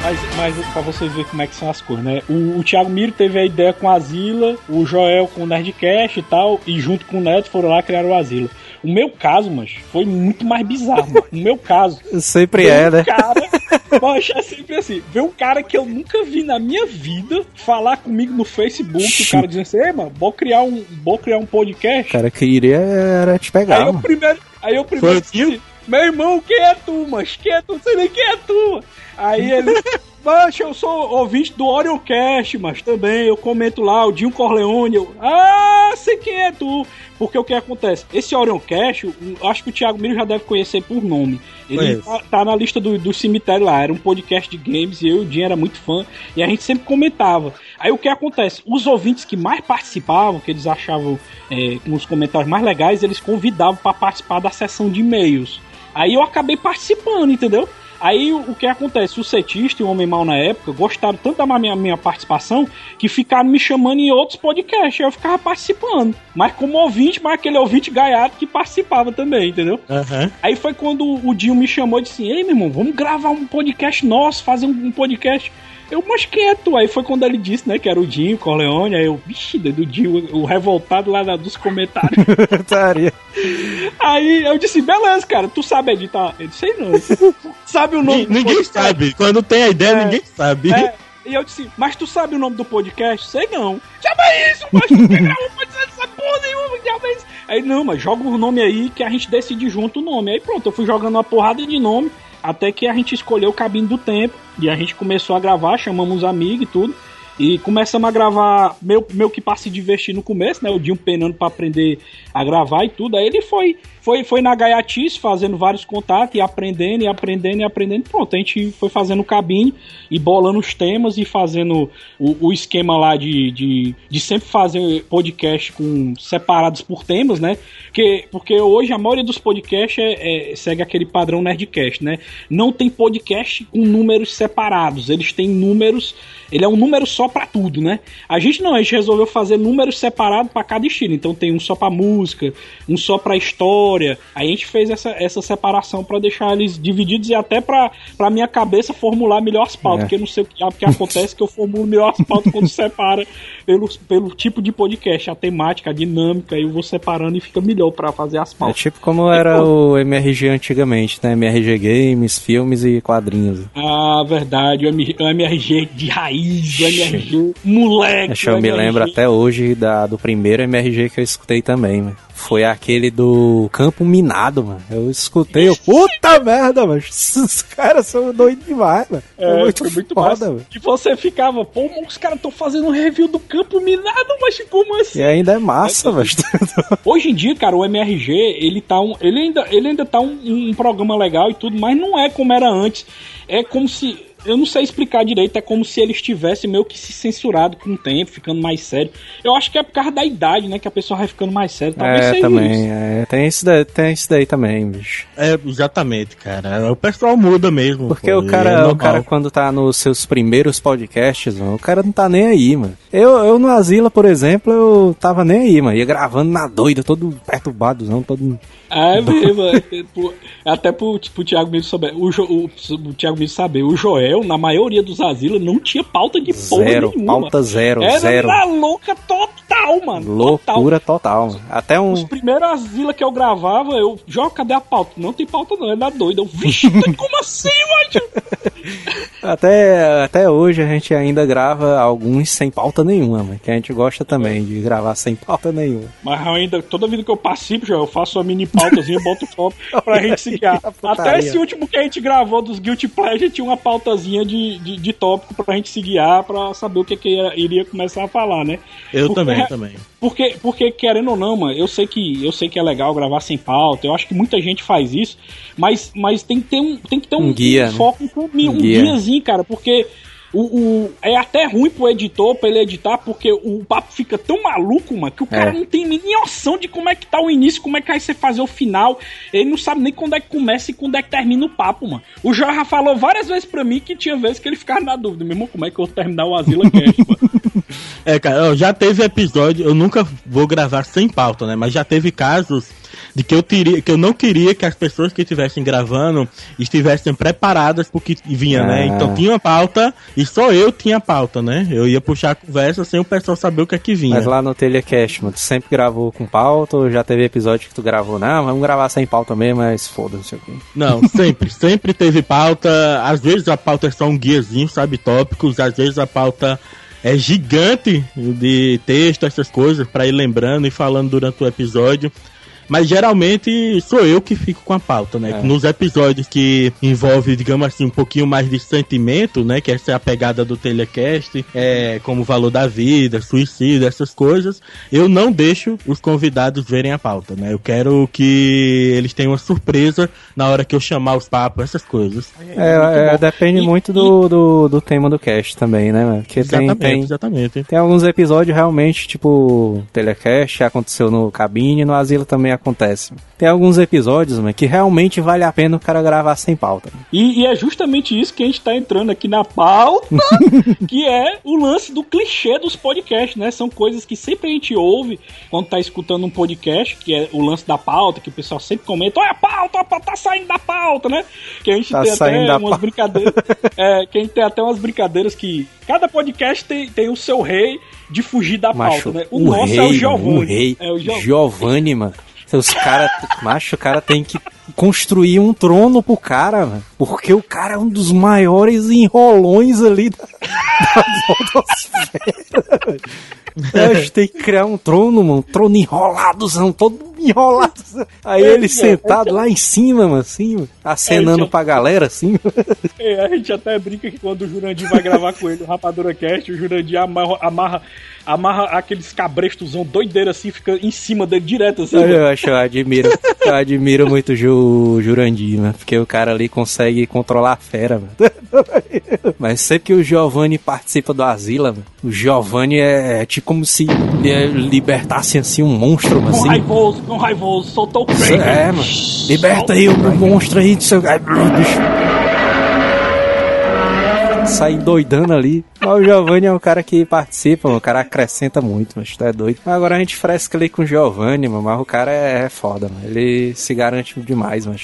Mas, mas pra vocês verem como é que são as coisas, né? O, o Thiago Miro teve a ideia com a Asila, o Joel com o Nerdcast e tal, e junto com o Neto foram lá criar o Asila. O meu caso, mas foi muito mais bizarro, mano. O meu caso. Sempre é, um né? cara, Poxa, é sempre assim. Vê um cara que eu nunca vi na minha vida falar comigo no Facebook, o cara dizendo assim, ei, mano, vou criar um, vou criar um podcast. O cara queria era te Aí pegar, eu mano. primeiro, aí eu primeiro Foi o tio? Meu irmão, quem é tu, mas quem é tu? Não sei nem quem é tu. Aí ele, mas eu sou ouvinte do Oriocast, mas também eu comento lá, o Dinho Corleone. Eu, ah, sei quem é tu. Porque o que acontece? Esse Orioncast, acho que o Thiago Miro já deve conhecer por nome. Ele tá, tá na lista do, do cemitério lá, era um podcast de games e eu e o Dinho era muito fã e a gente sempre comentava. Aí o que acontece? Os ouvintes que mais participavam, que eles achavam é, com os comentários mais legais, eles convidavam para participar da sessão de e-mails. Aí eu acabei participando, entendeu? Aí o que acontece? O Setista e o Homem Mal na época gostaram tanto da minha, minha participação que ficaram me chamando em outros podcasts. Aí eu ficava participando. Mas como ouvinte, mas aquele ouvinte gaiado que participava também, entendeu? Aham. Aí foi quando o Dinho me chamou e disse: Ei, meu irmão, vamos gravar um podcast nosso, fazer um podcast. Eu, é tu? Aí foi quando ele disse, né, que era o Dinho Corleone. Aí eu, vixe, do Dinho, o revoltado lá dos comentários. Aí eu disse, beleza, cara, tu sabe editar? Eu disse, sei não. sabe o nome Ni- Ninguém sabe. Quando tem a ideia, É. ninguém sabe. É, e eu disse, mas tu sabe o nome do podcast? Sei não. Chama isso, mas tu um podcast essa porra nenhuma, que diabo isso? Aí, não, mas joga o nome aí que a gente decide junto o nome. Aí pronto, eu fui jogando uma porrada de nome, até que a gente escolheu o Cabine do Tempo, e a gente começou a gravar, chamamos os amigos e tudo. E começamos a gravar, meio, meio que pra se divertir no começo, né? O Dinho penando pra aprender a gravar e tudo. Aí ele foi, foi, foi na gaiatice, fazendo vários contatos e aprendendo e aprendendo e aprendendo. Pronto, a gente foi fazendo cabine e bolando os temas e fazendo o, o esquema lá de, de, de sempre fazer podcast com separados por temas, né? Porque, porque hoje a maioria dos podcasts é- é- segue aquele padrão Nerdcast, né? Não tem podcast com números separados, eles têm números. Ele é um número só pra tudo, né? A gente não, a gente resolveu fazer números separados pra cada estilo. Então tem um só pra música, um só pra história. A gente fez essa, essa separação pra deixar eles divididos e até pra, pra minha cabeça formular melhor as pautas. É. Porque eu não sei o que, que acontece que eu formulo melhor as pautas quando separa pelo, pelo tipo de podcast, a temática, a dinâmica. Eu vou separando e fica melhor pra fazer as É pautas. tipo como era o MRG antigamente, né? MRG Games, filmes e quadrinhos. Ah, verdade, o, MRG de raiz, o MRG moleque. Acho eu me MRG. lembro até hoje da, do primeiro MRG que eu escutei também, mano. Foi aquele do Campo Minado, mano. Eu escutei, eu, puta merda, mano. Os caras são doidos demais, mano. É, muito, foi muito foda, massa. mano. E você ficava, pô, os caras estão fazendo um review do campo minado, mas como assim? E ainda é massa, mano. Hoje em dia, cara, o MRG, ele tá um. Ele ainda, ele ainda tá um, um programa legal e tudo, mas não é como era antes. É como se. Eu não sei explicar direito, é como se ele estivesse meio que se censurado com o tempo, ficando mais sério. Eu acho que é por causa da idade, né? Que a pessoa vai ficando mais séria. Talvez É, seja também. isso. É, tem, isso daí, tem isso daí também, bicho. É, exatamente, cara. O pessoal muda mesmo. Porque pô, o cara, é o cara, quando tá nos seus primeiros podcasts, mano, o cara não tá nem aí, mano. Eu, eu no Asila, por exemplo, eu tava nem aí, mano. Ia gravando na doida, todo perturbado, não, todo. É mesmo, é, até pro, pro Thiago mesmo saber. O, Jo- o, o Thiago mesmo saber, o Joel, na maioria dos asilos, não tinha pauta de porra Zero, nenhuma. pauta zero, Era zero. na louca total, mano. Loucura total, mano. Até um. Os primeiros asila que eu gravava, eu. Joga, cadê a pauta? Não tem pauta, não, é da doida. Eu, vixe, como assim, mano? Até, até hoje a gente ainda grava alguns sem pauta nenhuma, mano. Que a gente gosta também de gravar sem pauta nenhuma. Mas eu ainda, toda vida que eu participo, já eu faço uma mini pautazinha, boto foto pra gente seguir. A putaria. Até esse último que a gente gravou dos Guilty Pleasure tinha uma pautazinha de, de, de tópico pra gente se guiar, pra saber o que, que ia- iria começar a falar, né? Eu Porque- também, também. Porque, porque, querendo ou não, mano, eu sei que eu sei que é legal gravar sem pauta, eu acho que muita gente faz isso, mas, mas tem que ter um, tem que ter um, Um guia, um foco, um, um, Um guia. guiazinho, cara, porque o, o- é até ruim pro editor, pra ele editar, porque o papo fica tão maluco, mano, que o cara É. não tem nem noção de como é que tá o início, como é que vai você fazer o final, ele não sabe nem quando é que começa e quando é que termina o papo, mano. O já falou várias vezes pra mim que tinha vezes que ele ficava na dúvida, meu irmão, como é que eu vou terminar o Asila Cast, mano? É, cara, já teve episódio, eu nunca vou gravar sem pauta, né? Mas já teve casos de que eu, teria, que eu não queria que as pessoas que estivessem gravando estivessem preparadas porque vinha, né? Ah. Então tinha pauta e só eu tinha pauta, né? Eu ia puxar a conversa sem o pessoal saber o que é que vinha. Mas lá no Telecast, mano, tu sempre gravou com pauta ou já teve episódio que tu gravou? Não, vamos gravar sem pauta mesmo, mas foda-se aqui. Não, sempre, sempre teve pauta. Às vezes a pauta é só um guiazinho, sabe, tópicos. Às vezes a pauta é gigante de texto, essas coisas, pra ir lembrando e falando durante o episódio. Mas geralmente sou eu que fico com a pauta, né? É. Nos episódios que envolve, digamos assim, um pouquinho mais de sentimento, né? Que essa é a pegada do telecast, é, como o valor da vida, suicídio, essas coisas, eu não deixo os convidados verem a pauta, né? Eu quero que eles tenham uma surpresa na hora que eu chamar os papos, essas coisas. É, é, depende E- muito do, do, do tema do cast também, né? Porque tem, Exatamente, tem, exatamente. tem alguns episódios realmente, tipo, telecast aconteceu no cabine, no asilo também acontece. Tem alguns episódios, mano, que realmente vale a pena o cara gravar sem pauta. E, e é justamente isso que a gente tá entrando aqui na pauta, que é o lance do clichê dos podcasts, né? São coisas que sempre a gente ouve quando tá escutando um podcast, que é o lance da pauta, que o pessoal sempre comenta, olha a pauta, a pauta tá saindo da pauta, né? Que a gente Tá tem até umas brincadeiras. é, que a gente tem até umas brincadeiras que cada podcast tem, tem o seu rei de fugir da Macho, pauta, né? O, nosso é o mano, Giovanni. O rei, É o Giovanni. Giovanni, mano. Os caras, macho, o cara tem que construir um trono pro cara, mano. Porque o cara é um dos maiores enrolões ali da, da podosfera. velho. A gente tem que criar um trono, mano. Um trono enroladozão, todo enrolado. Aí É, ele é, sentado lá em cima, mano, assim, mano, acenando É, pra galera, assim. É, a gente até brinca que quando o Jurandir vai gravar com ele o Rapadura Cast, o Jurandir amarra, amarra, amarra aqueles cabrestozão doideiro assim, fica em cima dele direto assim. Eu, mano. acho, eu admiro, eu admiro muito o Ju, Jurandir, mano, porque o cara ali consegue controlar a fera, mano. Mas sempre que o Giovanni participa do Asila, mano, o Giovanni é, é tipo como se ele libertasse assim um monstro, mano, Com assim. raivoso, com raivoso, soltou o Kraken. É, mano. Liberta aí o monstro aí do seu. Sai doidando ali. Mas o Giovanni é um cara que participa, mano. o cara acrescenta muito, mas tu é doido. Mas agora a gente fresca ali com o Giovanni, mano, mas o cara é, é foda, mano. Ele se garante demais, mano.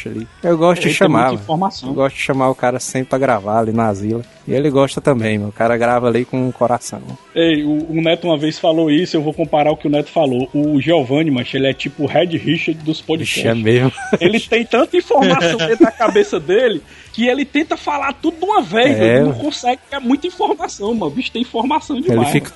Eu gosto Ele de chamar, mano. Eu gosto de chamar o cara sempre pra gravar ali na Asila. E ele gosta também, mano. O cara grava ali com o coração. Ei, o, o Neto uma vez falou isso, eu vou comparar o que o Neto falou. O Giovanni, mancha, ele é tipo o Red Richard dos Bicho, é podcasts. mesmo. Ele tem tanta informação dentro da cabeça dele que ele tenta falar tudo de uma vez, É, velho. Não mano. consegue, é muita informação, mano. O bicho tem informação Ele demais. fica.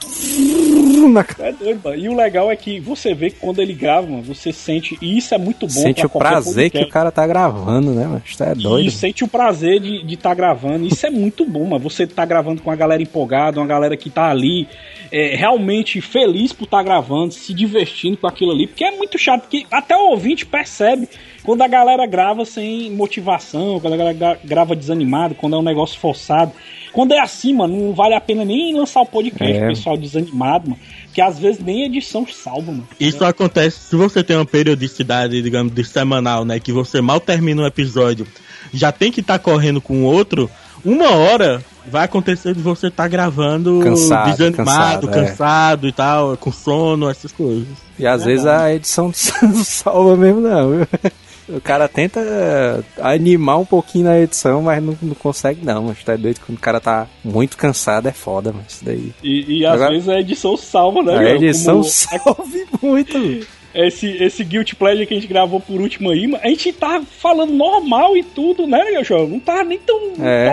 mano. Na... cara. É doido, mano. E o legal é que você vê que quando ele grava, mano, você sente. E isso é muito bom. Sente pra o prazer que o cara tá gravando, né, mano? Isso é doido. E sente o prazer de estar gravando. Isso é muito bom, mano. Você tá gravando com a galera empolgada, uma galera que tá ali é, realmente feliz por estar gravando, se divertindo com aquilo ali. Porque é muito chato, porque até o ouvinte percebe quando a galera grava sem motivação, quando a galera gra- grava desanimado, quando é um negócio forçado. Quando é assim, mano, não vale a pena nem lançar o podcast, É. o pessoal desanimado, mano. Que às vezes nem a edição salva, mano. Isso acontece se você tem uma periodicidade, digamos, de semanal, né? Que você mal termina um episódio, já tem que estar correndo com o outro. Uma hora vai acontecer de você estar gravando Cansado, desanimado, cansado, é. cansado e tal, com sono, essas coisas. E às vezes a edição não salva mesmo, não. O cara tenta animar um pouquinho na edição, mas não, não consegue, não. Mas tá doido quando o cara tá muito cansado, é foda, mas isso daí. E, e às Agora- vezes a edição salva, né? A meu? edição Como- salve muito. esse, esse Guilty Pleasure que a gente gravou por último aí, a gente tá falando normal e tudo, né, João? Não tá nem tão É.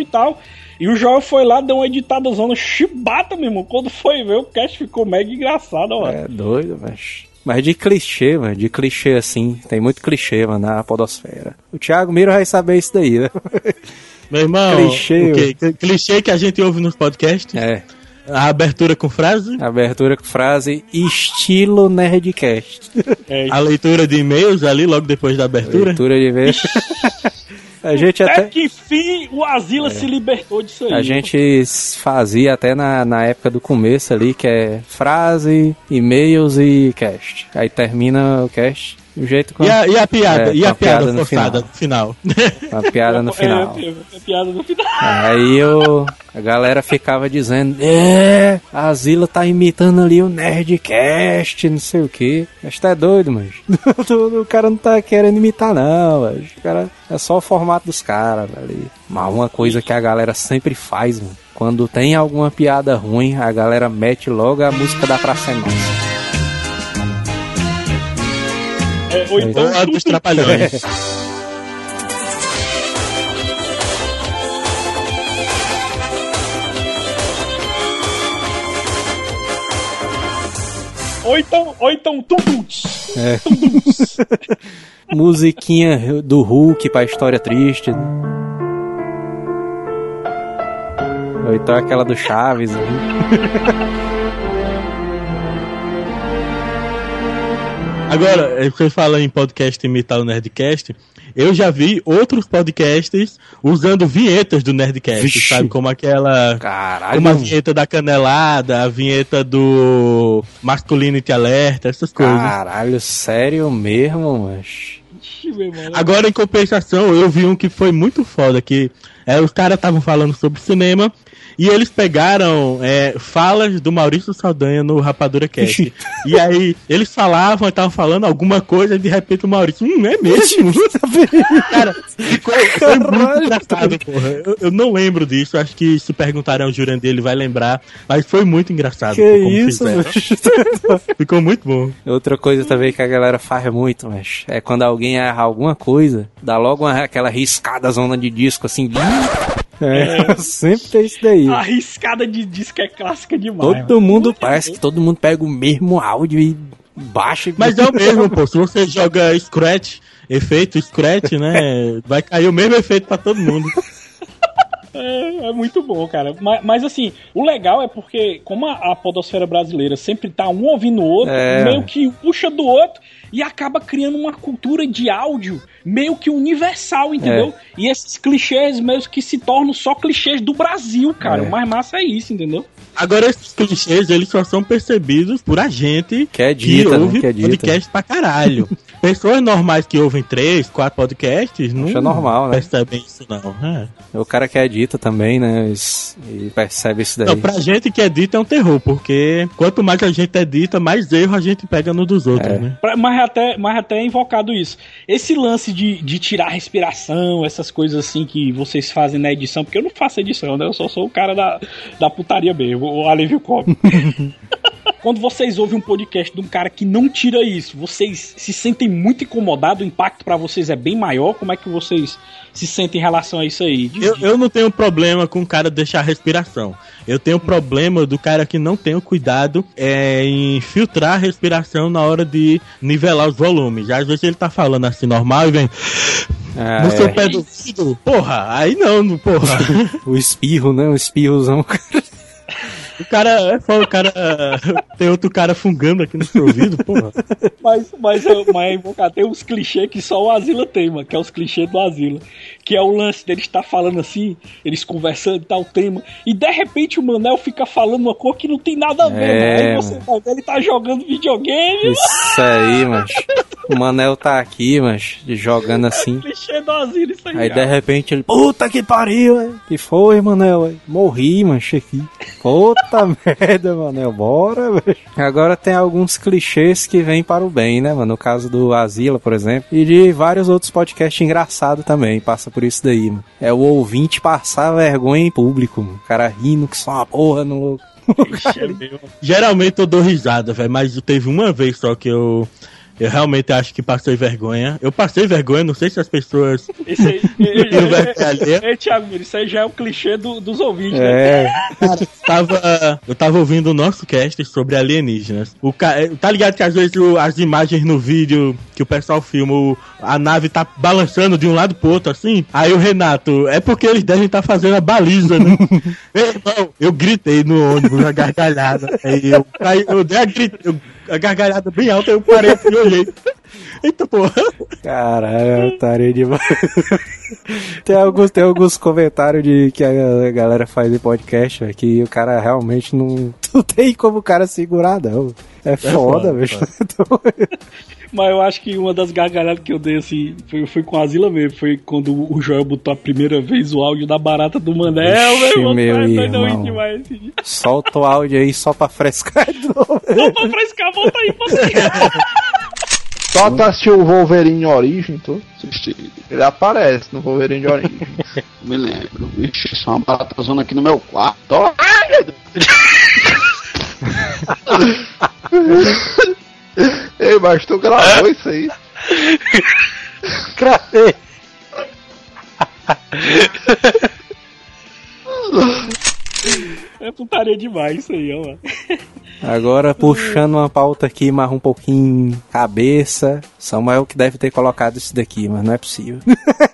e tal. E o João foi lá, deu uma editadazona chibata, meu irmão. Quando foi ver, o cast ficou mega engraçado, ó. É doido, mas. Mas de clichê, mano, de clichê assim. Tem muito clichê, mano, na podosfera. O Thiago Miro vai saber isso daí, né? Meu irmão, Clichê, clichê que a gente ouve nos podcasts, É. a abertura com frase, Abertura com frase estilo Nerdcast. É, a leitura de e-mails ali logo depois da abertura. Leitura de vez. A gente Até até. que enfim o Asila se libertou disso aí. A gente fazia até na, na época do começo ali, que é frase, e-mails e cast. Aí termina o cast do jeito com E a, e a piada, É, e a, a piada, piada no forçada no final. a piada no final. É, é, é piada no final. Aí eu, a galera ficava dizendo, é, a Zila tá imitando ali o Nerdcast, não sei o que. Mas tá doido, mas o cara não tá querendo imitar não, mas o cara é só o formato dos caras, ali. Mas uma coisa que a galera sempre faz, mano, quando tem alguma piada ruim, a galera mete logo a música da Praça é Nossa. É, ou então, Ou a dos trapalhões. Ou então, ou então, tum-tum-ts. É. Musiquinha do Hulk pra história triste. né? Ou então aquela do Chaves. né? Agora, você fala em podcast imitar o Nerdcast, eu já vi outros podcasts usando vinhetas do Nerdcast, Vixe. sabe? Como aquela. Caralho. Como a vinheta da canelada, a vinheta do Masculinity Alerta, essas coisas. Caralho, sério mesmo, mas. Irmão. Agora, em compensação, eu vi um que foi muito foda, que é, os caras estavam falando sobre cinema e eles pegaram é, falas do Maurício Saldanha no Rapadura Cast. e aí, eles falavam, estavam falando alguma coisa e de repente o Maurício, hum, é mesmo? Cara, ficou, foi muito engraçado, porra. Eu, eu não lembro disso, acho que se perguntarem ao Jurandir ele vai lembrar, mas foi muito engraçado. Que como isso? Ficou muito bom. Outra coisa também que a galera faz muito, mas é quando alguém erra alguma coisa, dá logo uma, aquela riscada zona de disco assim. É, sempre tem isso daí. A riscada de disco é clássica demais. Todo mundo parece que todo mundo pega o mesmo áudio e baixa. e- Mas é o mesmo, pô. Se você joga Scratch, efeito Scratch, né? Vai cair o mesmo efeito pra todo mundo. É, é muito bom, cara. Mas, mas, assim, o legal é porque, como a, a podosfera brasileira sempre tá um ouvindo o outro, É. meio que puxa do outro e acaba criando uma cultura de áudio meio que universal, entendeu? E esses clichês meio que se tornam só clichês do Brasil, cara. É. O mais massa é isso, entendeu? Agora, esses clichês, eles só são percebidos por a gente Que é dita, né? ouve Que é dita. podcast pra caralho. Pessoas normais que ouvem três, quatro podcasts não Acha normal, né? percebem isso, não. É. O cara que edita também, né? E percebe isso daí. Não, pra gente que edita é um terror, porque quanto mais a gente edita, mais erro a gente pega no dos outros, É. né? Pra- mas, até, mas até invocado isso. Esse lance de, de tirar respiração, essas coisas assim que vocês fazem na edição, porque eu não faço edição, né? Eu só sou o cara da, da putaria mesmo, o alívio cômico. Quando vocês ouvem um podcast de um cara que não tira isso, vocês se sentem muito incomodados, o impacto pra vocês é bem maior? Como é que vocês se sentem em relação a isso aí? Eu, eu não tenho problema com o cara deixar a respiração. Eu tenho problema do cara que não tem o cuidado é, em filtrar a respiração na hora de nivelar os volumes. Às vezes ele tá falando assim normal e vem Ah, no seu é. pé do ouvido. Porra, aí não, não, porra. O espirro, né? O espirrozão. O cara é o cara tem outro cara fungando aqui no seu ouvido, porra. Mas, mas, mas invocar, tem uns clichês que só o Asila tem, mano, que é os clichês do Asila. Que é o lance deles estar falando assim, eles conversando e tal tema, e de repente o Manel fica falando uma coisa que não tem nada a ver, É, mano. Aí você vai ver, ele tá jogando videogame, Isso aí, mas O Manel tá aqui, mas jogando assim. Asila, isso aí. Aí de repente ele, puta que pariu, ué. que foi, Manel? ué? Morri, mancha aqui. Puta merda, Manel, bora, velho. Agora tem alguns clichês que vêm para o bem, né, mano? No caso do Asila, por exemplo, e de vários outros podcasts engraçados também, passa por isso daí, mano. É o ouvinte passar vergonha em público, mano. O cara rindo que só uma porra no. Clichê meu. Geralmente eu dou risada, velho, mas teve uma vez só que eu. Eu realmente acho que passei vergonha. Eu passei vergonha, não sei se as pessoas. Esse aí, ali. Ei, Thiago, isso aí já é o clichê do- dos ouvintes, né? É, tava, eu tava ouvindo o nosso cast sobre alienígenas. O ca... eh, Tá ligado que às vezes o- as imagens no vídeo que o pessoal filma, o- a nave tá balançando de um lado pro outro assim? Aí o Renato, é porque eles devem estar fazendo a baliza, né? Meu irmão, eu gritei no ônibus, a gargalhada. Aí eu, caí, eu dei a, grit... eu- a gargalhada bem alta, eu parei assim e olhei. Eita porra. Caralho, otário demais. tem, alguns, tem alguns comentários de que a galera faz em podcast, que o cara realmente não, não tem como o cara segurar, não. É foda, foda, bicho. Mas eu acho que uma das gargalhadas que eu dei assim foi, foi com a Asila mesmo. Foi quando o Joel botou a primeira vez o áudio da barata do Manel, Vixe, meu irmão. meu tá irmão. demais esse dia. Solta o áudio aí só pra frescar de novo. Volta pra frescar, volta aí, aí. Só tu assistiu o Wolverine Origem, tu? Ele aparece no Wolverine Origem. Me lembro. Ixi, só uma baratazona aqui no meu quarto. Ai, meu Deus. Ei, mas tu gravou isso aí? Cravei. É putaria demais isso aí, ó. Agora, puxando uma pauta aqui, mais um pouquinho cabeça. Samuel que deve ter colocado isso daqui, mas não é possível.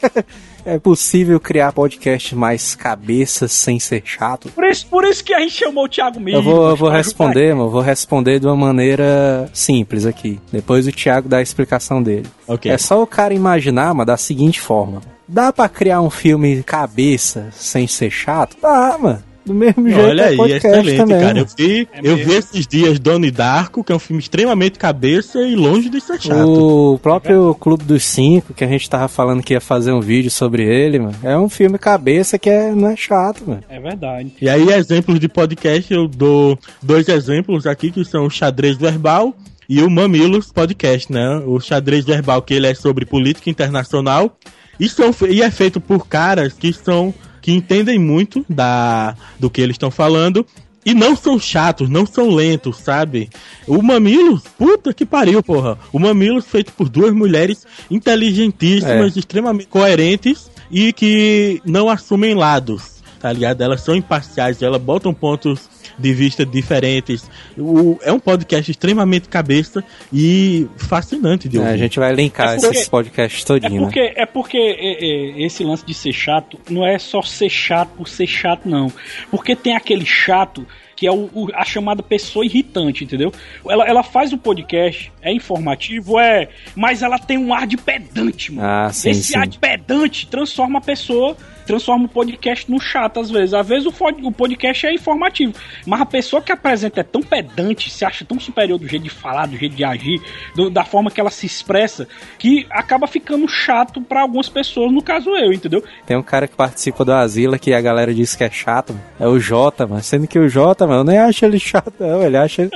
é possível criar podcast mais cabeça sem ser chato? Por isso, por isso que a gente chamou o Thiago Miro. Eu vou, eu vou responder, mano. Vou responder de uma maneira simples aqui. Depois o Thiago dá a explicação dele. Ok. É só o cara imaginar, mas da seguinte forma. Dá pra criar um filme cabeça sem ser chato? Dá, mano. Do mesmo jeito Olha é aí, podcast excelente, também. cara. Eu mano. vi, eu vi esses dias Donnie Darko, que é um filme extremamente cabeça e longe de ser chato. O próprio Clube dos Cinco, que a gente tava falando que ia fazer um vídeo sobre ele, mano, é um filme cabeça que é, não é chato, mano. É verdade. E aí, exemplos de podcast, eu dou dois exemplos aqui, que são o Xadrez Verbal e o Mamilos Podcast, né? O Xadrez Verbal, que ele é sobre política internacional, e, são, e é feito por caras que são que entendem muito da, do que eles estão falando. E não são chatos, não são lentos, sabe? O Mamilos, puta que pariu, porra. O Mamilos feito por duas mulheres inteligentíssimas, extremamente coerentes e que não assumem lados, tá ligado? Elas são imparciais, elas botam pontos de vista diferentes. O, é um podcast extremamente cabeça e fascinante de É, ouvir. a gente vai linkar É porque- esses podcasts É todinho, né? porque, é porque é, é, esse lance de ser chato não é só ser chato por ser chato, não. Porque tem aquele chato que é o, o- a chamada pessoa irritante, entendeu? Ela, ela faz o podcast, é informativo, é. Mas ela tem um ar de pedante, mano. Ah, sim, Esse sim. ar de pedante transforma a pessoa. Transforma o podcast no chato às vezes. Às vezes o, o podcast é informativo. Mas a pessoa que apresenta é tão pedante, se acha tão superior do jeito de falar, do jeito de agir, do- da forma que ela se expressa, que acaba ficando chato pra algumas pessoas, no caso eu, entendeu? Tem um cara que participa do Asila que a galera diz que é chato, mano. é o Jota, mano. Sendo que o Jota, mano, eu nem acho ele chato, não. Ele acha.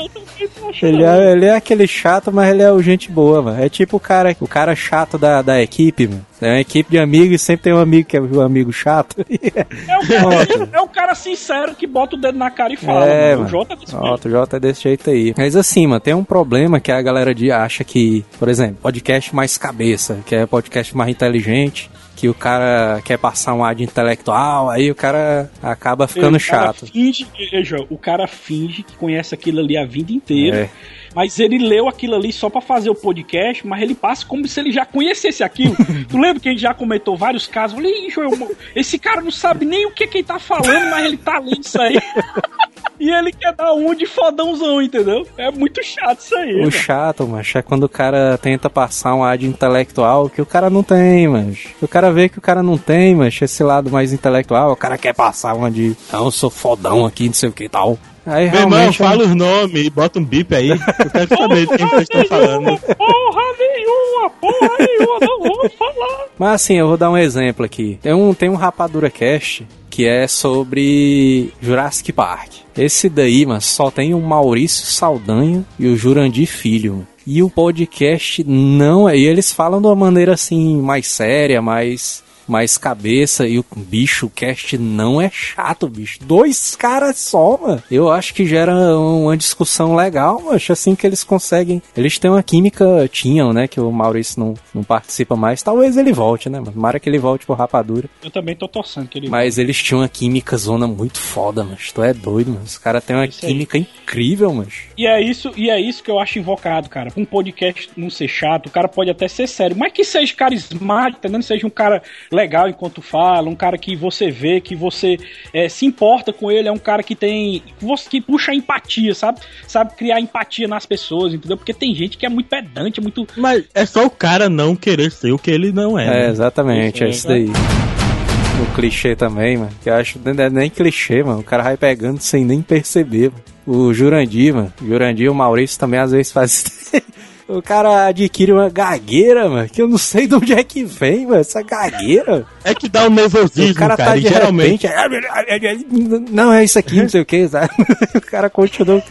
Ele não. é, ele é aquele chato, mas ele é o gente boa, mano. É tipo o cara, o cara chato da, da equipe, mano. É uma equipe de amigos e sempre tem um amigo que é o amigo chato. É o, cara, é o cara sincero que bota o dedo na cara e fala. É, mano. mano. O Jota é desse Ó, jeito. o Jota é desse jeito aí. Mas assim, mano, tem um problema que a galera de, acha que, por exemplo, podcast mais cabeça, que é podcast mais inteligente, que o cara quer passar um ar de intelectual, aí o cara acaba ficando o cara chato. Finge, veja, o cara finge que conhece aquilo ali a vida inteira. É. Mas ele leu aquilo ali só pra fazer o podcast, mas ele passa como se ele já conhecesse aquilo. tu lembra que a gente já comentou vários casos? Eu falei, "Ih, Joel, esse cara não sabe nem o que, que ele tá falando, mas ele tá lendo isso aí. e ele quer dar um de fodãozão, entendeu? É muito chato isso aí. O mano. chato, mas é quando o cara tenta passar um ar de intelectual que o cara não tem, mas o cara vê que o cara não tem, mas esse lado mais intelectual, o cara quer passar uma de, não, eu sou fodão aqui, não sei o que tal. Aí Meu irmão, fala os nomes e bota um bip aí. Eu quero saber de quem vocês estão falando. Porra nenhuma, porra nenhuma, não vou falar. Mas assim, eu vou dar um exemplo aqui. Tem um, tem um Rapadura Cast que é sobre Jurassic Park. Esse daí, mas só tem o Maurício Saldanha e o Jurandir Filho. E o podcast não é. E eles falam de uma maneira assim, mais séria, mais. Mais cabeça e o bicho, o cast não é chato, bicho. Dois caras só, mano. Eu acho que gera uma discussão legal, acho assim que eles conseguem. Eles têm uma química, tinham, né? Que o Maurício não, não participa mais. Talvez ele volte, né, mano? Tomara que ele volte pro Rapadura. Eu também tô torcendo que ele. Mas eles tinham uma química zona muito foda, mas tu é doido, mano. Os caras têm uma Isso aí. química incrível, mano. E é isso, e é isso que eu acho invocado, cara. Um podcast não ser chato, o cara pode até ser sério, mas que seja carismático, entendeu? Seja um cara legal enquanto fala, um cara que você vê, que você é, se importa com ele, é um cara que tem. que você- que puxa a empatia, sabe? Sabe criar empatia nas pessoas, entendeu? Porque tem gente que é muito pedante, é muito. Mas é só o cara não querer ser o que ele não é. É, né? exatamente, é isso daí. O clichê também, mano. Que eu acho não é nem clichê, mano. O cara vai pegando sem nem perceber, mano. O Jurandir, mano. O Jurandir e o Maurício também às vezes faz. O cara adquire uma gagueira, mano, que eu não sei de onde é que vem, mano, essa gagueira. É que dá um nervosismo, O cara cara, tá e de geralmente. repente. Não, é isso aqui, não sei o que, sabe? O cara continua.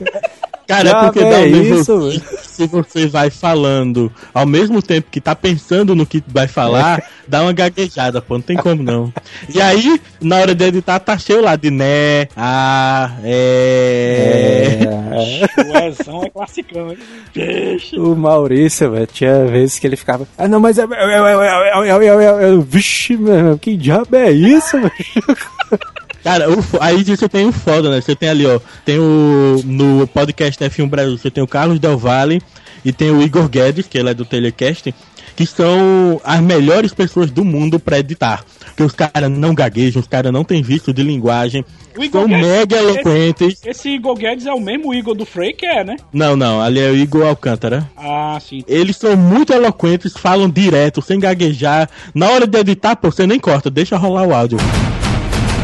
Cara, é porque dá isso, se você vai falando ao mesmo tempo que tá pensando no que vai falar, dá uma gaguejada, pô, não tem como não. E aí, na hora de editar, tá cheio lá de né, ah, é. é. O Ezão é classicão, hein? O Maurício, velho, tinha vezes que ele ficava, ah, não, mas é. Vixe, meu, que diabo é isso, velho? Cara, o aí você tem o foda, né? Você tem ali, ó. Tem o. No podcast F1 Brasil, você tem o Carlos Del Valle e tem o Igor Guedes, que ele é do Telecast, que são as melhores pessoas do mundo pra editar. Porque os caras não gaguejam, os caras não têm vício de linguagem, O Igor são Guedes- mega eloquentes. Esse, esse Igor Guedes é o mesmo Igor do Frey que é, né? Não, não, ali é o Igor Alcântara. Ah, sim. Eles são muito eloquentes, falam direto, sem gaguejar. Na hora de editar, pô, você nem corta, deixa rolar o áudio.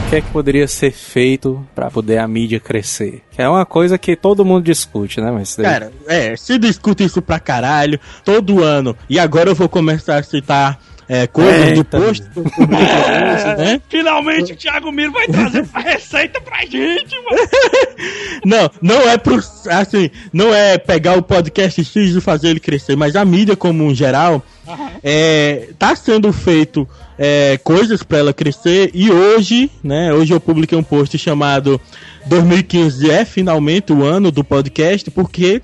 Que é que poderia ser feito pra poder a mídia crescer? Que é uma coisa que todo mundo discute, né? Mas daí- Cara, é, se discute isso pra caralho, todo ano. E agora eu vou começar a citar é, coisas do post né? Finalmente o Thiago Miro vai trazer a receita pra gente, mano. Não, não é pro. Assim, não é pegar o podcast X e fazer ele crescer, mas a mídia como um geral é, tá sendo feito é, coisas para ela crescer e hoje, né? Hoje eu publiquei um post chamado 2015 é finalmente o ano do podcast, porque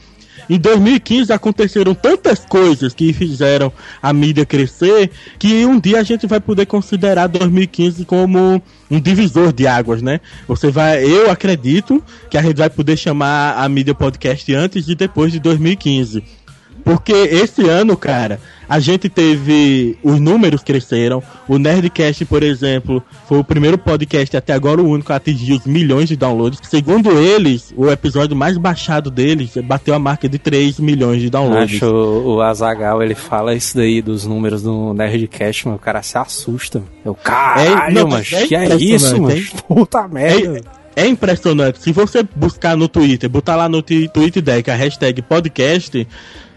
em 2015 aconteceram tantas coisas que fizeram a mídia crescer que um dia a gente vai poder considerar 2015 como um divisor de águas, né? Você vai, eu acredito que a gente vai poder chamar a mídia podcast antes e depois de 2015. Porque esse ano, cara, a gente teve. Os números cresceram. O Nerdcast, por exemplo, foi o primeiro podcast até agora, o único a atingir os milhões de downloads. Segundo eles, o episódio mais baixado deles bateu a marca de 3 milhões de downloads. Acho o, o Azagal, ele fala isso daí dos números do Nerdcast, mas o cara se assusta. Eu, caralho, não, mas é que é isso, mano? Puta merda. É impressionante. Se você buscar no Twitter, botar lá no Twitter Deck a hashtag podcast,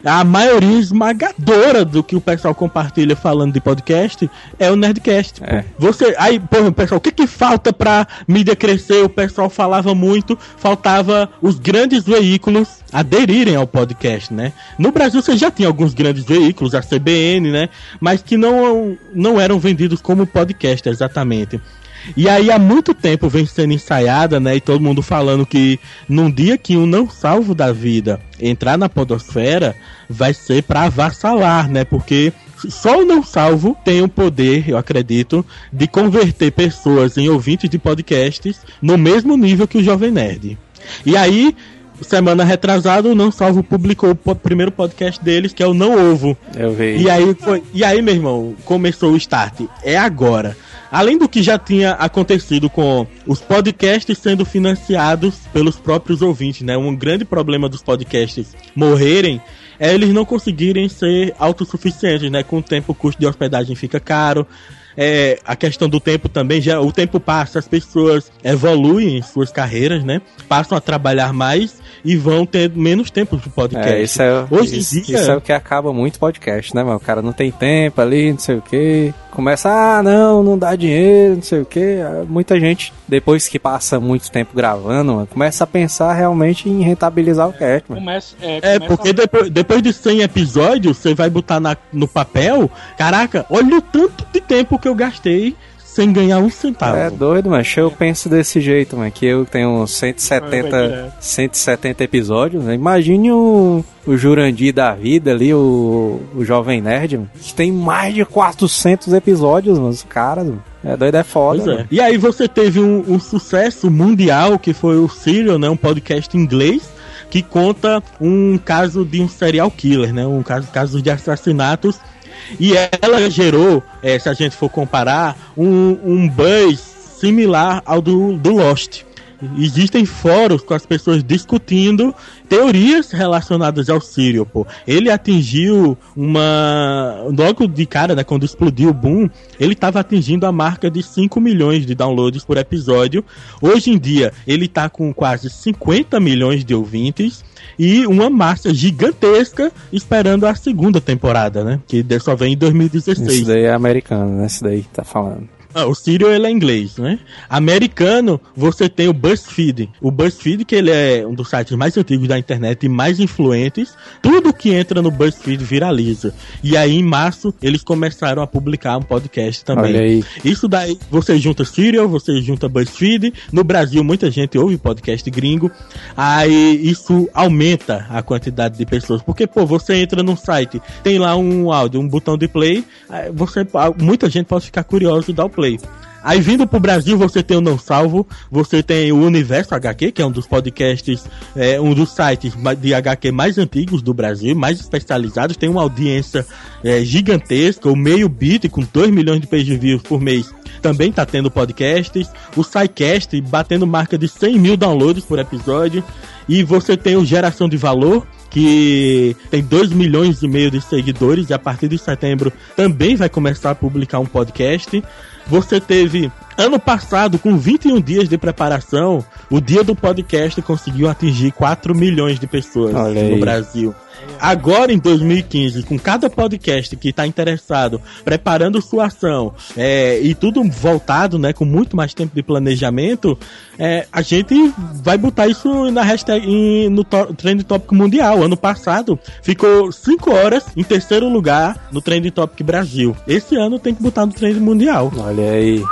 a maioria esmagadora do que o pessoal compartilha falando de podcast é o Nerdcast. É. Você, aí, pessoal, o que que falta pra mídia crescer? O pessoal falava muito, faltava os grandes veículos aderirem ao podcast, né? No Brasil você já tinha alguns grandes veículos, a CBN, né? Mas que não, não eram vendidos como podcast exatamente. E aí há muito tempo vem sendo ensaiada, né? E todo mundo falando que num dia que um não salvo da vida entrar na podosfera, vai ser pra avassalar, né? Porque só o não salvo tem o poder, eu acredito, de converter pessoas em ouvintes de podcasts no mesmo nível que o Jovem Nerd. E aí, semana retrasada, o Não Salvo publicou o primeiro podcast deles, que é o Não Ovo. Eu vi. E aí, foi, e aí, meu irmão, começou o start. É agora. Além do que já tinha acontecido com os podcasts sendo financiados pelos próprios ouvintes, né? Um grande problema dos podcasts morrerem é eles não conseguirem ser autossuficientes, né? Com o tempo o custo de hospedagem fica caro. É, a questão do tempo também, já o tempo passa, as pessoas evoluem em suas carreiras, né? Passam a trabalhar mais e vão ter menos tempo de podcast. É, isso é, Hoje em isso, dia- isso é o que acaba muito podcast, né, mano? O cara não tem tempo ali, não sei o que. Começa, ah, não, não dá dinheiro, não sei o que. Muita gente, depois que passa muito tempo gravando, mano, começa a pensar realmente em rentabilizar o cast, mano. Começa, é, É, começa porque depois, depois de 100 episódios, você vai botar na- no papel, caraca, olha o tanto de tempo que eu gastei sem ganhar um centavo. É doido, mas eu penso desse jeito, mano, que eu tenho Vai 170, direto. 170 episódios, né? Imagine o, o Jurandir da vida ali, o, o Jovem Nerd, mano, que tem mais de 400 episódios, mano, os caras, mano. É doido, é foda, Pois é. mano. E aí você teve um, um sucesso mundial que foi o Serial, né? Um podcast inglês que conta um caso de um serial killer, né? Um caso, caso de assassinatos. E ela gerou, eh, se a gente for comparar, um, um buzz similar ao do, do Lost. Existem fóruns com as pessoas discutindo teorias relacionadas ao Serial, pô. Ele atingiu uma. Logo de cara, né? Quando explodiu o boom, ele estava atingindo a marca de 5 milhões de downloads por episódio. Hoje em dia, ele tá com quase 50 milhões de ouvintes e uma massa gigantesca esperando a segunda temporada, né? Que só vem em 2016. Isso daí é americano, né? Isso daí tá falando. Ah, o Serial ele é inglês, né? Americano, você tem o BuzzFeed. O BuzzFeed, que ele é um dos sites mais antigos da internet e mais influentes. Tudo que entra no BuzzFeed viraliza. E aí, em março, eles começaram a publicar um podcast também. Olha aí. Isso daí, você junta Serial, você junta BuzzFeed. No Brasil, muita gente ouve podcast gringo. Aí, isso aumenta a quantidade de pessoas. Porque, pô, você entra num site, tem lá um áudio, um botão de play. Você, muita gente pode ficar curioso e dar o play. Aí vindo pro Brasil, você tem o Não Salvo, você tem o Universo HQ, que é um dos podcasts, é, um dos sites de HQ mais antigos do Brasil, mais especializados, tem uma audiência é, gigantesca, o meio bit com 2 milhões de page views por mês também tá tendo podcasts, o SciCast batendo marca de 100 mil downloads por episódio, e você tem o Geração de Valor, que tem 2 milhões e meio de seguidores e a partir de setembro também vai começar a publicar um podcast. Você teve ano passado, com 21 dias de preparação, o dia do podcast conseguiu atingir 4 milhões de pessoas no. Brasil. Agora em 2015, com cada podcast que está interessado, preparando sua ação é, e tudo voltado, né, com muito mais tempo de planejamento, é, a gente vai botar isso na hashtag no Trend Topic Mundial. Ano passado ficou 5 horas em terceiro lugar no Trend Topic Brasil. Esse ano tem que botar no Trend Mundial. Olha aí.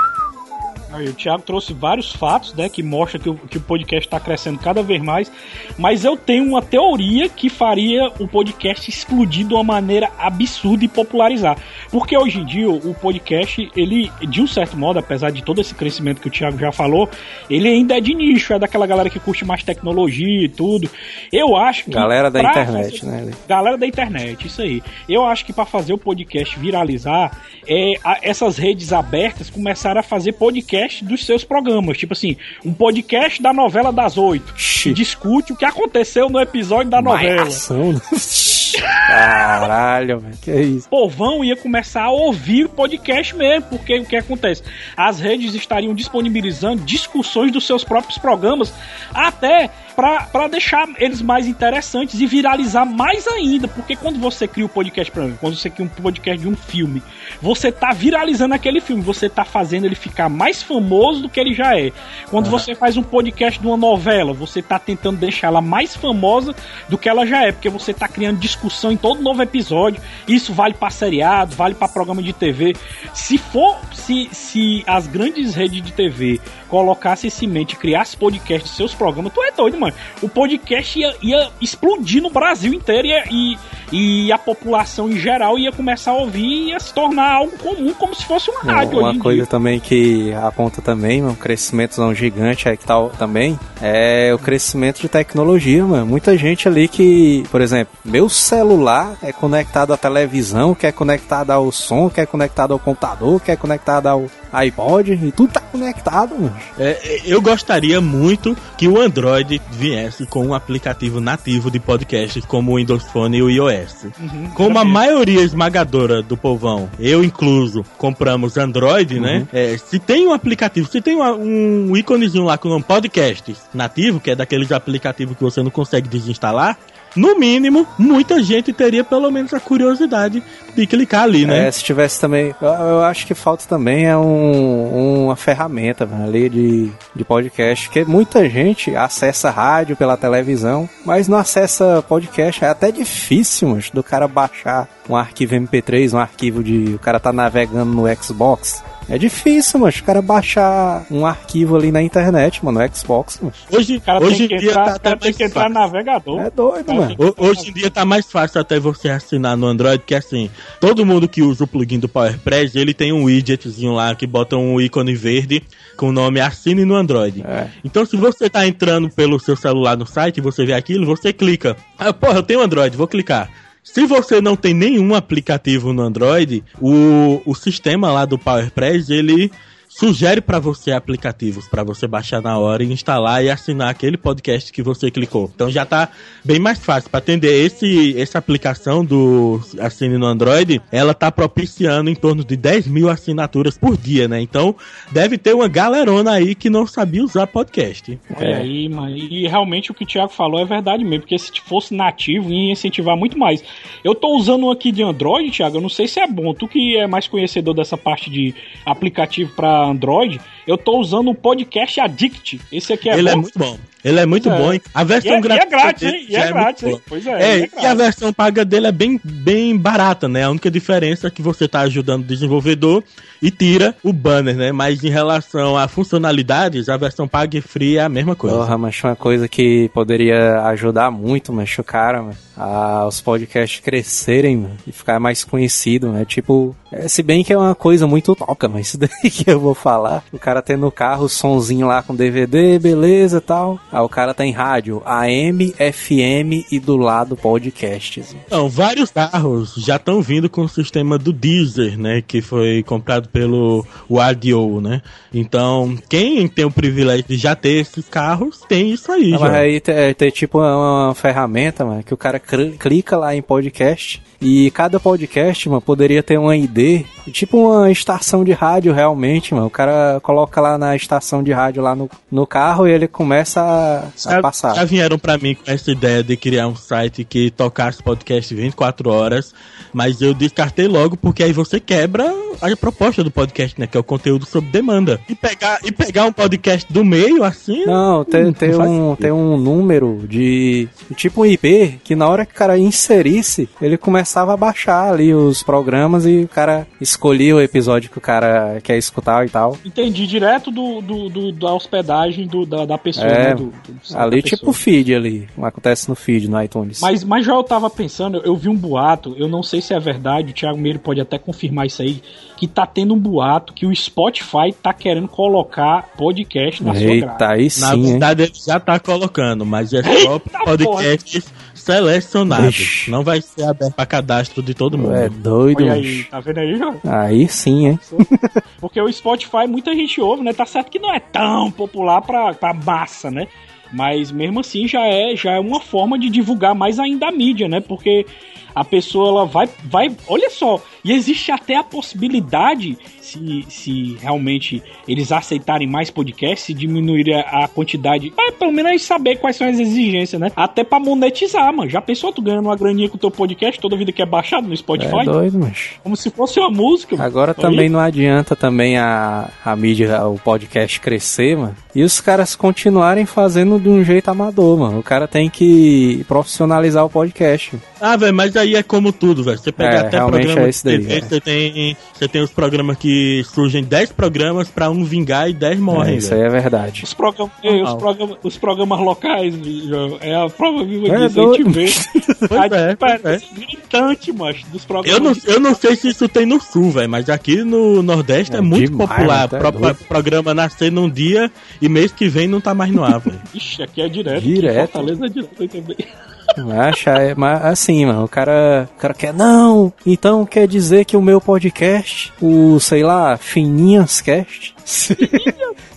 Aí, o Thiago trouxe vários fatos, né, que mostra que o, que o podcast está crescendo cada vez mais, mas eu tenho uma teoria que faria o podcast explodir de uma maneira absurda e popularizar. Porque hoje em dia o podcast, ele, de um certo modo, apesar de todo esse crescimento que o Thiago já falou, ele ainda é de nicho, é daquela galera que curte mais tecnologia e tudo. Eu acho que Galera da internet, fazer- né? Galera da internet, isso aí. Eu acho que para fazer o podcast viralizar, é, a- essas redes abertas começaram a fazer podcast dos seus programas. Tipo assim, um podcast da novela das oito. Discute o que aconteceu no episódio da novela. Malhação? Caralho, velho. Que isso? O povão ia começar a ouvir o podcast mesmo, porque o que acontece? As redes estariam disponibilizando discussões dos seus próprios programas, até para deixar eles mais interessantes e viralizar mais ainda, porque quando você cria um podcast, exemplo, quando você cria um podcast de um filme, você tá viralizando aquele filme, você tá fazendo ele ficar mais famoso do que ele já é. Quando você faz um podcast de uma novela, você tá tentando deixar ela mais famosa do que ela já é, porque você tá criando discussão em todo novo episódio. Isso vale pra seriado, vale pra programa de TV. Se for, se, se as grandes redes de TV colocassem esse mente e criassem podcast dos seus programas, tu é doido, mano. O podcast ia, ia explodir no Brasil inteiro e, e, e a população em geral ia começar a ouvir e ia se tornar algo comum, como se fosse uma rádio Uma coisa dia. também que aponta também, um crescimento gigante aí que tal também, é o crescimento de tecnologia, mano. Muita gente ali que, por exemplo, meu celular é conectado à televisão, que é conectado ao som, que é conectado ao computador, que é conectado ao iPod, e tudo tá conectado, mano. É, eu gostaria muito que o Android viesse com um aplicativo nativo de podcast como o Windows Phone e o iOS. Como a maioria esmagadora do povão, eu incluso, compramos Android, né? É, se tem um aplicativo, se tem uma- um íconezinho lá com o nome Podcasts nativo, que é daqueles aplicativos que você não consegue desinstalar, no mínimo, muita gente teria pelo menos a curiosidade de clicar ali, né? É, se tivesse também. Eu, eu acho que falta também é um, uma ferramenta velho, ali de, de podcast. Porque muita gente acessa rádio pela televisão, mas não acessa podcast. É até difícil, mas, do cara baixar um arquivo MP3, um arquivo de. O cara tá navegando no Xbox. É difícil, mas o cara baixar um arquivo ali na internet, mano, no Xbox, mano. Hoje, O cara hoje tem que em dia entrar, tá o até tem mais que entrar no fácil. navegador. É doido, Cara, mano. tem que- Ho- Hoje em dia tá mais fácil até você assinar no Android, que assim, todo mundo que usa o plugin do PowerPress, ele tem um widgetzinho lá que bota um ícone verde com o nome Assine no Android. É. Então se você tá entrando pelo seu celular no site e você vê aquilo, você clica. Ah, porra, eu tenho Android, vou clicar. Se você não tem nenhum aplicativo no Android, o, o sistema lá do PowerPress, ele sugere para você aplicativos para você baixar na hora e instalar e assinar aquele podcast que você clicou. Então já tá bem mais fácil para atender esse essa aplicação do Assine no Android, ela tá propiciando em torno de 10 mil assinaturas por dia, né? Então deve ter uma galerona aí que não sabia usar podcast. Olha aí, mano. E realmente o que o Thiago falou é verdade mesmo, porque se fosse nativo ia incentivar muito mais. Eu tô usando um aqui de Android, Thiago, eu não sei se é bom. Tu que é mais conhecedor dessa parte de aplicativo pra Android, eu tô usando o Podcast Addict. Esse aqui é ele bom. é muito bom. Ele é muito É. bom, hein? A versão E é- e é grátis, hein? E é muito grátis, hein? Pois é, É, e é e a versão paga dele é bem, bem barata, né? A única diferença é que você tá ajudando o desenvolvedor e tira o banner, né? Mas em relação a funcionalidades, a versão paga e free é a mesma coisa. Porra, mas uma coisa que poderia ajudar muito, mas o cara, mano, a, os podcasts crescerem, mano, e ficar mais conhecido, né? Tipo, é, se bem que é uma coisa muito toca, mas isso daí que eu vou falar. O cara tem no carro o sonzinho lá com DVD, beleza e tal. Aí o cara tem rádio AM, FM e do lado podcasts. Então, vários carros já estão vindo com o sistema do Deezer, né? Que foi comprado pelo Wadio, né? Então, quem tem o privilégio de já ter esses carros, tem isso aí, já. mas aí tem, tem tipo uma, uma ferramenta, mano, que o cara clica lá em podcast e cada podcast, mano, poderia ter uma ID, tipo uma estação de rádio realmente, mano. O cara coloca lá na estação de rádio lá no, no carro e ele começa a, a Já, passar. já vieram pra mim com essa ideia de criar um site que tocasse podcast 24 horas, mas eu descartei logo porque aí você quebra a proposta do podcast, né? Que é o conteúdo sob demanda. E pegar, e pegar um podcast do meio assim. Não, tem, tem, um, tem um número de. Tipo um IP, que na hora que o cara inserisse, ele começava a baixar ali os programas e o cara escolhia o episódio que o cara quer escutar e tal. Entendi, direto do, do, do- da hospedagem do, da, da pessoa, É, né? Do, do ali da tipo pessoa. o feed ali, acontece no feed, no iTunes. Mas, mas já eu tava pensando, eu vi um boato, eu não sei se é verdade, o Thiago Meiro pode até confirmar isso aí, que tá tendo um boato que o Spotify tá querendo colocar podcast na sua Eita, grade. aí Na sim, hein? verdade, ele já tá colocando, mas é só Eita, podcasts selecionados. Ixi. Não vai ser aberto pra cadastro de todo mundo. É doido, Olha aí, tá vendo aí, João? Aí sim, hein? Porque o Spotify muita gente ouve, né? Tá certo que não é tão popular pra, pra massa, né? Mas mesmo assim já é, já é uma forma de divulgar mais ainda a mídia, né? Porque a pessoa ela vai, vai. Olha só, e existe até a possibilidade, se, se realmente eles aceitarem mais podcasts, se diminuir a, a quantidade. Mas pelo menos saber quais são as exigências, né? Até pra monetizar, mano. Já pensou tu ganhando uma graninha com o teu podcast toda vida que é baixado no Spotify? É doido, mas. Como se fosse uma música. mano. Agora Olha também não adianta também a, a mídia, o podcast crescer, mano. E os caras continuarem fazendo de um jeito amador, mano. O cara tem que profissionalizar o podcast. Ah, velho, mas aí é como tudo, velho. Você pega É, até realmente programa é de isso daí, TV, é. você tem, você tem os programas que surgem 10 programas pra um vingar e 10 É, morrem, isso velho. aí é verdade. Os, programa, os, programa- os programas locais, João, é a prova viva É disso. A gente vê a é, diferença pois gritante, macho, dos Eu programas. não, eu não sei se isso tem no sul, velho, mas aqui no Nordeste é, É muito demais, popular. Pro, É programa nascer num dia e mês que vem não tá mais no ar, velho. Ixi, aqui é direto. Direto. Fortaleza é direto também. Acha, é, mas assim, mano, o cara, o cara quer, não, então quer dizer que o meu podcast, o, sei lá, Fininhas Cast,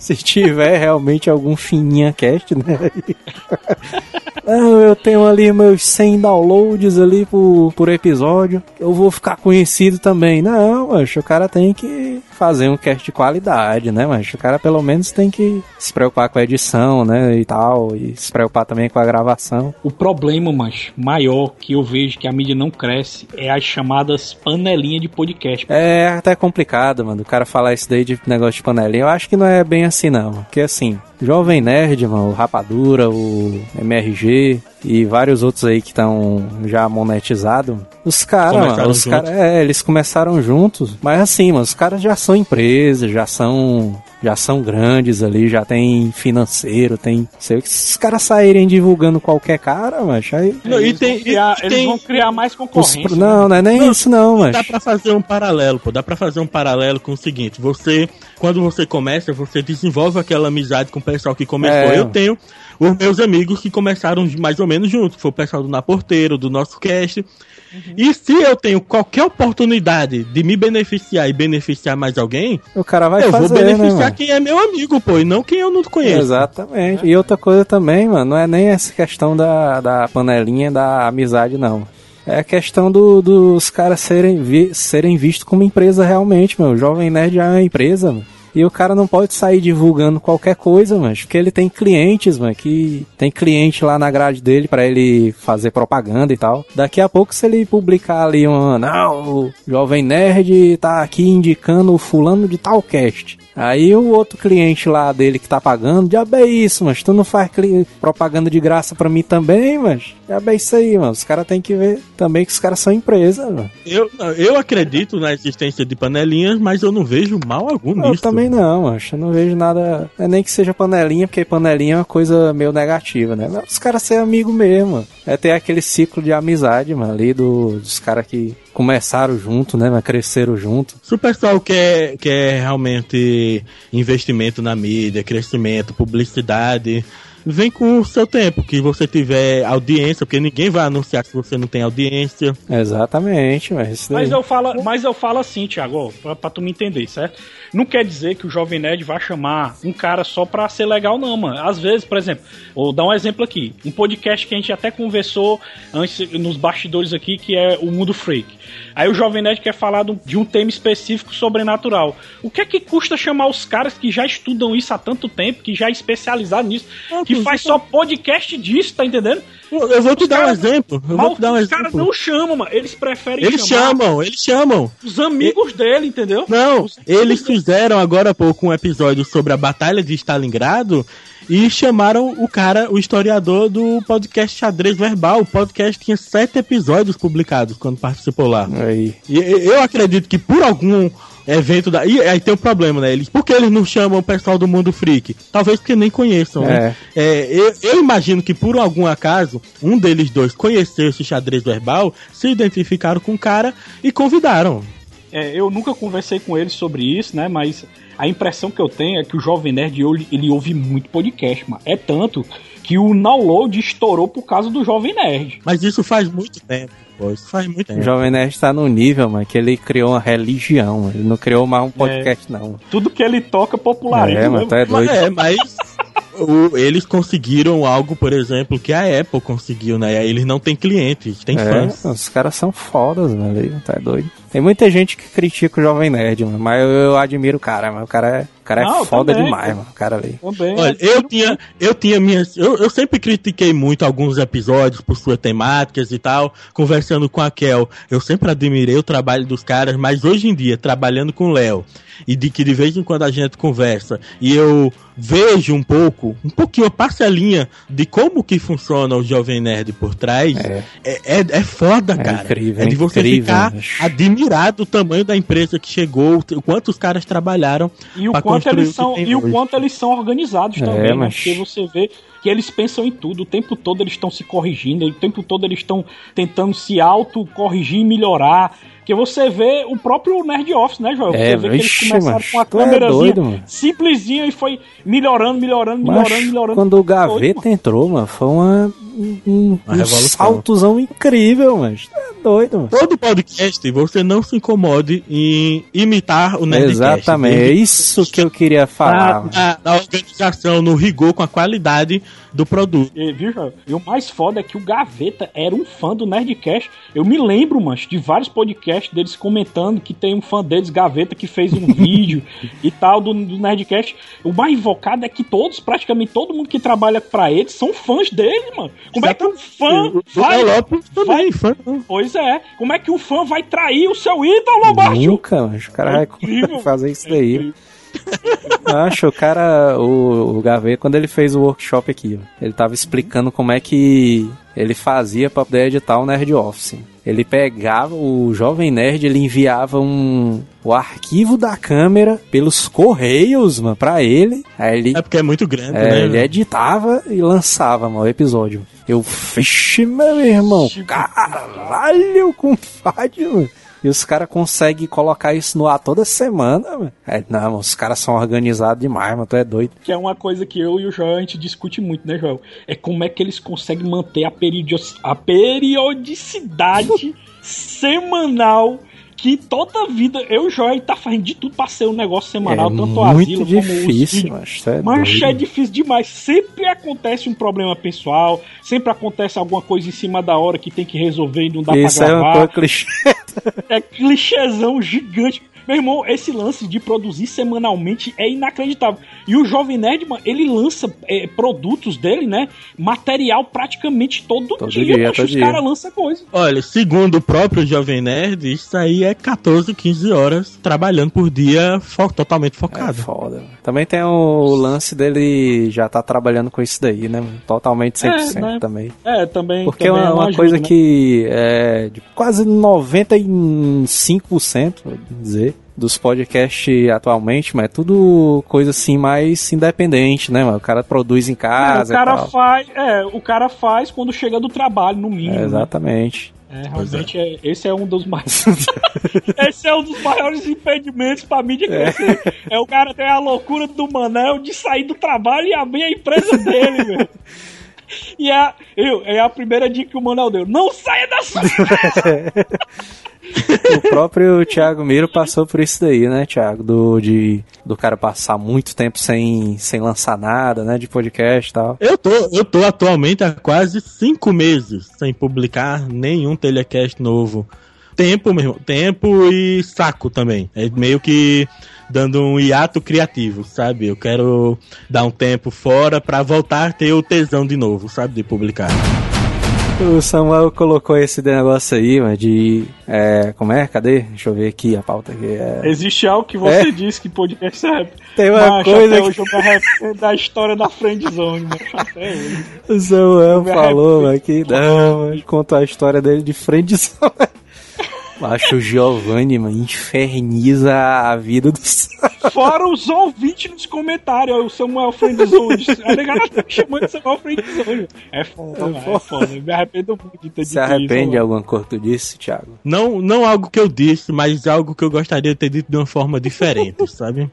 se, tiver realmente algum Fininha Cast, né? Não, eu tenho ali meus 100 downloads ali por, por episódio, eu vou ficar conhecido também. Não, mas o cara tem que fazer um cast de qualidade, né, mas o cara pelo menos tem que se preocupar com a edição, né, e tal, e se preocupar também com a gravação. O problema, macho, maior que eu vejo que a mídia não cresce é as chamadas panelinhas de podcast. É até complicado, mano, o cara falar isso daí de negócio de panelinha. Eu acho que não é bem assim, não. Porque assim, Jovem Nerd, mano, o Rapadura, o MRG e vários outros aí que estão já monetizados. Os caras, os caras, é, eles começaram juntos. Mas assim, mano, os caras já são empresas, já são. Já são grandes ali, já tem financeiro, tem. Sei o que. Se os caras saírem divulgando qualquer cara, mas aí. Não, e eles, tem- vão criar, e eles tem- vão criar mais os- concorrência. não, não é nem Não, isso não, mas. Dá pra fazer um paralelo, pô. Dá pra fazer um paralelo com o seguinte: você, quando você começa, você desenvolve aquela amizade com o pessoal que começou. É. Eu tenho os meus amigos que começaram mais ou menos juntos, que foi o pessoal do Na Porteiro, do nosso cast. E se eu tenho qualquer oportunidade de me beneficiar e beneficiar mais alguém, O cara vai eu fazer, vou beneficiar né, quem é meu amigo, pô, e não quem eu não conheço. Exatamente. E outra coisa também, mano, não é nem essa questão da, da panelinha da amizade, não. É a questão do- dos caras serem, vi- serem vistos como empresa realmente, mano. O Jovem Nerd é uma empresa, mano. E o cara não pode sair divulgando qualquer coisa, mano, porque ele tem clientes, mano, que tem cliente lá na grade dele pra ele fazer propaganda e tal. Daqui a pouco, se ele publicar ali uma, não, o Jovem Nerd tá aqui indicando o fulano de tal cast. Aí o outro cliente lá dele que tá pagando, diabo é isso, mas tu não faz propaganda de graça pra mim também, mas diabo é isso aí, mano. Os caras têm que ver também que os caras são empresa, mano. Eu, eu acredito na existência de panelinhas, mas eu não vejo mal algum Eu nisso. também não, acho. Eu não vejo nada. É nem que seja panelinha, porque panelinha é uma coisa meio negativa, né? Os caras serem amigo mesmo. É ter aquele ciclo de amizade, mano, ali do, dos caras que começaram junto, né? Mas cresceram junto. Se o pessoal quer, quer realmente investimento na mídia, crescimento, publicidade, vem com o seu tempo, que você tiver audiência, porque ninguém vai anunciar se você não tem audiência. Exatamente, mas. Mas eu falo, mas eu falo assim, Thiago, pra, pra tu me entender, certo? Não quer dizer que o Jovem Nerd vai chamar um cara só pra ser legal, não, mano. Às vezes, por exemplo, vou dar um exemplo aqui. Um podcast que a gente até conversou antes nos bastidores aqui, que é o Mundo Freak. Aí o Jovem Nerd quer falar de um tema específico sobrenatural. O que é que custa chamar os caras que já estudam isso há tanto tempo, que já é especializado nisso, que faz só podcast disso, tá entendendo? Eu vou te dar um caras- exemplo. Eu vou te dar um os caras exemplo. não chamam, mano. Eles preferem Eles chamar chamam, eles chamam. os amigos dele, entendeu? Não, eles fizeram agora há pouco um episódio sobre a Batalha de Stalingrado e chamaram o cara, o historiador do podcast Xadrez Verbal. O podcast tinha sete episódios publicados quando participou lá. Aí. E eu acredito que por algum evento da. E aí tem um problema, né? Eles, por que eles não chamam o pessoal do mundo freak? Talvez porque nem conheçam, né? É, eu, eu imagino que por algum acaso, um deles dois conheceu esse xadrez verbal, se identificaram com o cara e convidaram. É, eu nunca conversei com ele sobre isso, né? Mas a impressão que eu tenho é que o Jovem Nerd ele, ele ouve muito podcast, mano. É tanto que o download estourou por causa do Jovem Nerd. Mas isso faz muito tempo, pô. Isso faz muito O tempo. Jovem Nerd tá no nível, mano, que ele criou uma religião. mano. Ele não criou mais um podcast, não. Tudo que ele toca populariza. É, mano, tá é Mas, doido. é, mas o- eles conseguiram algo, por exemplo, que a Apple conseguiu, né? Eles não têm clientes, têm É, fãs. os caras são fodas, mano. Ele tá doido. Tem muita gente que critica o Jovem Nerd, mano, mas eu, eu admiro o cara, mas o cara é, o cara é Não, foda também, demais, mano. O cara ali. Também. Olha, eu tinha, eu tinha minhas. Eu, eu sempre critiquei muito alguns episódios por suas temáticas e tal. Conversando com a Kel, eu sempre admirei o trabalho dos caras, mas hoje em dia, trabalhando com o Léo, e de que de vez em quando a gente conversa, e eu vejo um pouco, um pouquinho, uma parcelinha de como que funciona o Jovem Nerd por trás, É. é, é, é foda, cara. incrível, é de você incrível, ficar admirado do tamanho da empresa que chegou, o quanto os caras trabalharam E o quanto eles o são e o quanto eles são organizados É, também, né? mas- Porque você vê que eles pensam em tudo, o tempo todo eles estão se corrigindo, o tempo todo eles estão tentando se auto corrigir e melhorar. Que você vê o próprio Nerd Office, né, Joel? É, você vê que eles começaram macho, com a tu é doido, mano. simplesinha e foi melhorando, melhorando, melhorando, Mas melhorando. quando o Doido, Gaveta entrou, mano, foi uma, um, um, Uma um saltozão incrível, mano. É doido, mano. Todo podcast, você não se incomode em imitar o Nerdcast. Exatamente, é isso que eu queria falar. mano. na, na organização, no rigor, com a qualidade do produto. E, viu? E o mais foda é que o Gaveta era um fã do Nerdcast. Eu me lembro, mas de vários podcasts deles comentando que tem um fã deles, Gaveta, que fez um vídeo e tal do, do Nerdcast. O mais invocado é que todos, praticamente todo mundo que trabalha pra eles, são fãs dele, mano. Como é que um fã O vai. Lopes também, fã. Pois é, como é que um fã vai trair o seu ídolo? Nunca, mas o cara vai incrível. fazer isso daí. Acho o cara, o, o Gaveta, quando ele fez o workshop aqui, ele tava explicando como é que ele fazia pra poder editar o Nerd Office. Ele pegava o Jovem Nerd, ele enviava um o arquivo da câmera pelos correios, mano, pra ele. Aí ele É porque é muito grande, é, né? ele editava e lançava, mano, o episódio. Eu, vixe, meu irmão, caralho, compadre, mano. E os caras conseguem colocar isso no ar toda semana, mano. É, não, os caras são organizados demais, mano, tu é doido. Que é uma coisa que eu e o Joel a gente discute muito, né, Joel? É como é que eles conseguem manter a, periodic- a periodicidade semanal que toda vida eu e o Joel tá fazendo de tudo pra ser um negócio semanal, é tanto o muito asilo como os difícil, vídeos. mas tu é Mas é difícil demais. Sempre acontece um problema pessoal, sempre acontece alguma coisa em cima da hora que tem que resolver e não dá Isso pra é gravar. coisa clichê. É clichêzão gigante. Meu irmão, esse lance de produzir semanalmente é inacreditável. E o Jovem Nerd, mano, ele lança é, produtos dele, né? Material praticamente todo, Todo dia, dia, todo os caras lançam coisa. Olha, segundo o próprio Jovem Nerd, isso aí é 14, 15 horas trabalhando por dia fo- totalmente É focado. foda. Também tem o lance dele já tá trabalhando com isso daí, né? Totalmente 100% É, né? também. É, também. Porque é também uma, uma ajuda, coisa né? que é de quase 95%, vou dizer, dos podcasts atualmente, mas é tudo coisa assim mais independente, né, mano? O cara produz em É, o casa e cara tal. faz, é, o cara faz quando chega do trabalho, no mínimo. É, né? exatamente. É, realmente, é, esse é um dos mais. esse é um dos maiores impedimentos pra mídia crescer. É. o cara ter a loucura do Manel de sair do trabalho e abrir a empresa dele, velho. E é, eu, é a primeira dica que o Manel deu: não saia da sua empresa! O próprio Thiago Miro passou por isso daí, né, Thiago? Do, de, do cara passar muito tempo sem, sem lançar nada, né, de podcast e tal. Eu tô, eu tô atualmente há quase cinco meses sem publicar nenhum telecast novo. Tempo, meu irmão, tempo e saco também. É meio que dando um hiato criativo, sabe? Eu quero dar um tempo fora pra voltar a ter o tesão de novo, sabe? De publicar. O Samuel colocou esse negócio aí, mano, de. É, como é? Cadê? Deixa eu ver aqui a pauta aqui. É, Existe algo que você É? disse que podcast é. Tem uma Macho, coisa até que- hoje eu me arrependo da história da até hoje. o Samuel falou, mano, que não, contou a história dele de frente Acho o Giovanni, mano, inferniza a vida do Samuel. Fora os ouvintes nos comentários, ó, o Samuel Friendzone. A negada tá chamando de Samuel Friendzone. É foda, mano, é foda. Eu me arrependo muito de ter Se dito arrepende isso. de alguma coisa que tu disse, Thiago? Não, não algo que eu disse, mas algo que eu gostaria de ter dito de uma forma diferente, sabe?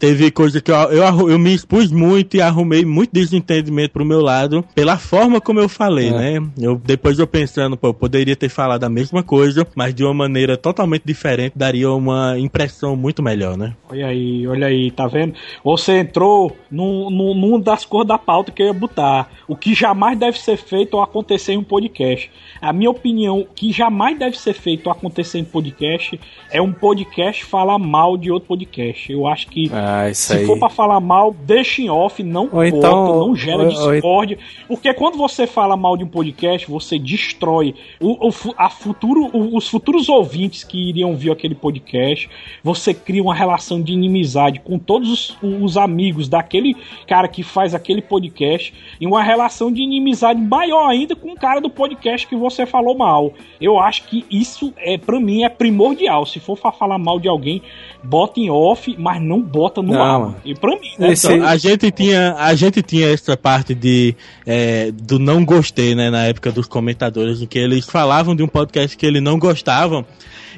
Teve coisa que eu, eu, eu me expus muito e arrumei muito desentendimento pro meu lado pela forma como eu falei, É. né? Eu, depois eu pensando, pô, eu poderia ter falado a mesma coisa, mas de uma maneira totalmente diferente, daria uma impressão muito melhor, né? Olha aí, olha aí, tá vendo? Você entrou num, num, numa das cores da pauta que eu ia botar. O que jamais deve ser feito ou acontecer em um podcast. A minha opinião, o que jamais deve ser feito ou acontecer em podcast é um podcast falar mal de outro podcast. Eu acho que Ah, isso se aí. for pra falar mal, deixa em off, não Ou então- bota, não gera discórdia. Porque quando você fala mal de um podcast, você destrói o, o a futuro, o- os futuros ouvintes que iriam ver aquele podcast. Você cria uma relação de inimizade com todos os, os amigos daquele cara que faz aquele podcast e uma relação de inimizade maior ainda com o cara do podcast que você falou mal. Eu acho que isso é para mim é primordial. Se for pra falar mal de alguém, bota em off, mas não bota no Não. E pra mim, né? Esse- Então, a gente tinha a gente tinha essa parte de é, do não gostei né na época dos comentadores em que eles falavam de um podcast que eles não gostavam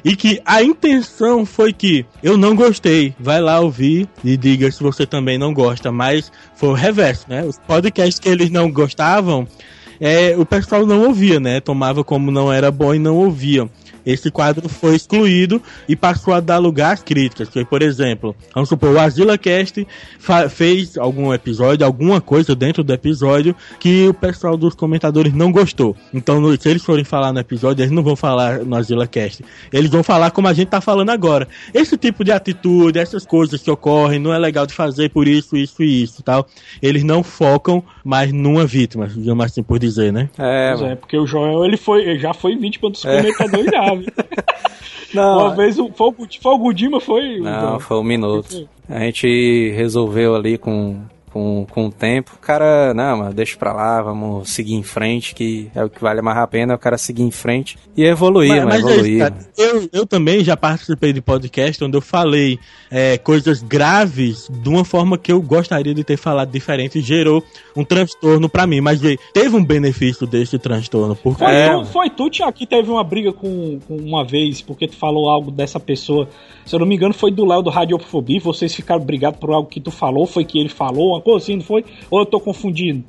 e que a intenção foi que eu não gostei vai lá ouvir e diga se você também não gosta mas foi o reverso né os podcasts que eles não gostavam é, o pessoal não ouvia, né? Tomava como não era bom e não ouvia. Esse quadro foi excluído e passou a dar lugar às críticas. Que, por exemplo, vamos supor, o AsilaCast fez algum episódio, alguma coisa dentro do episódio que o pessoal dos comentadores não gostou. Então, no- se eles forem falar no episódio, eles não vão falar no AsilaCast. Eles vão falar como a gente tá falando agora. Esse tipo de atitude, essas coisas que ocorrem, não é legal de fazer por isso, isso e isso tal. Eles não focam mais numa vítima, digamos assim por dizer, né? É, é, porque o Joel ele foi, ele já foi vítima dos É. comentadores já, viu? Não, Uma vez o, foi, foi o Gudima, foi. o Não, Joel? foi um minuto. A gente resolveu ali com, com, com o tempo. O cara, não, mas deixa pra lá, vamos seguir em frente, que é o que vale mais a pena, é o cara seguir em frente e evoluir, mas, é isso, evoluir. eu, eu também já participei de podcast onde eu falei é, coisas graves de uma forma que eu gostaria de ter falado diferente e gerou um transtorno pra mim. Mas vê, teve um benefício desse transtorno. Porque Foi, É, tu, mano. foi tu, Tiago, que teve uma briga com, com uma vez, porque tu falou algo dessa pessoa. Se eu não me engano, foi do Léo do Radiofobia. Vocês ficaram brigados por algo que tu falou, foi que ele falou, uma coisa assim, não foi? Ou eu tô confundindo?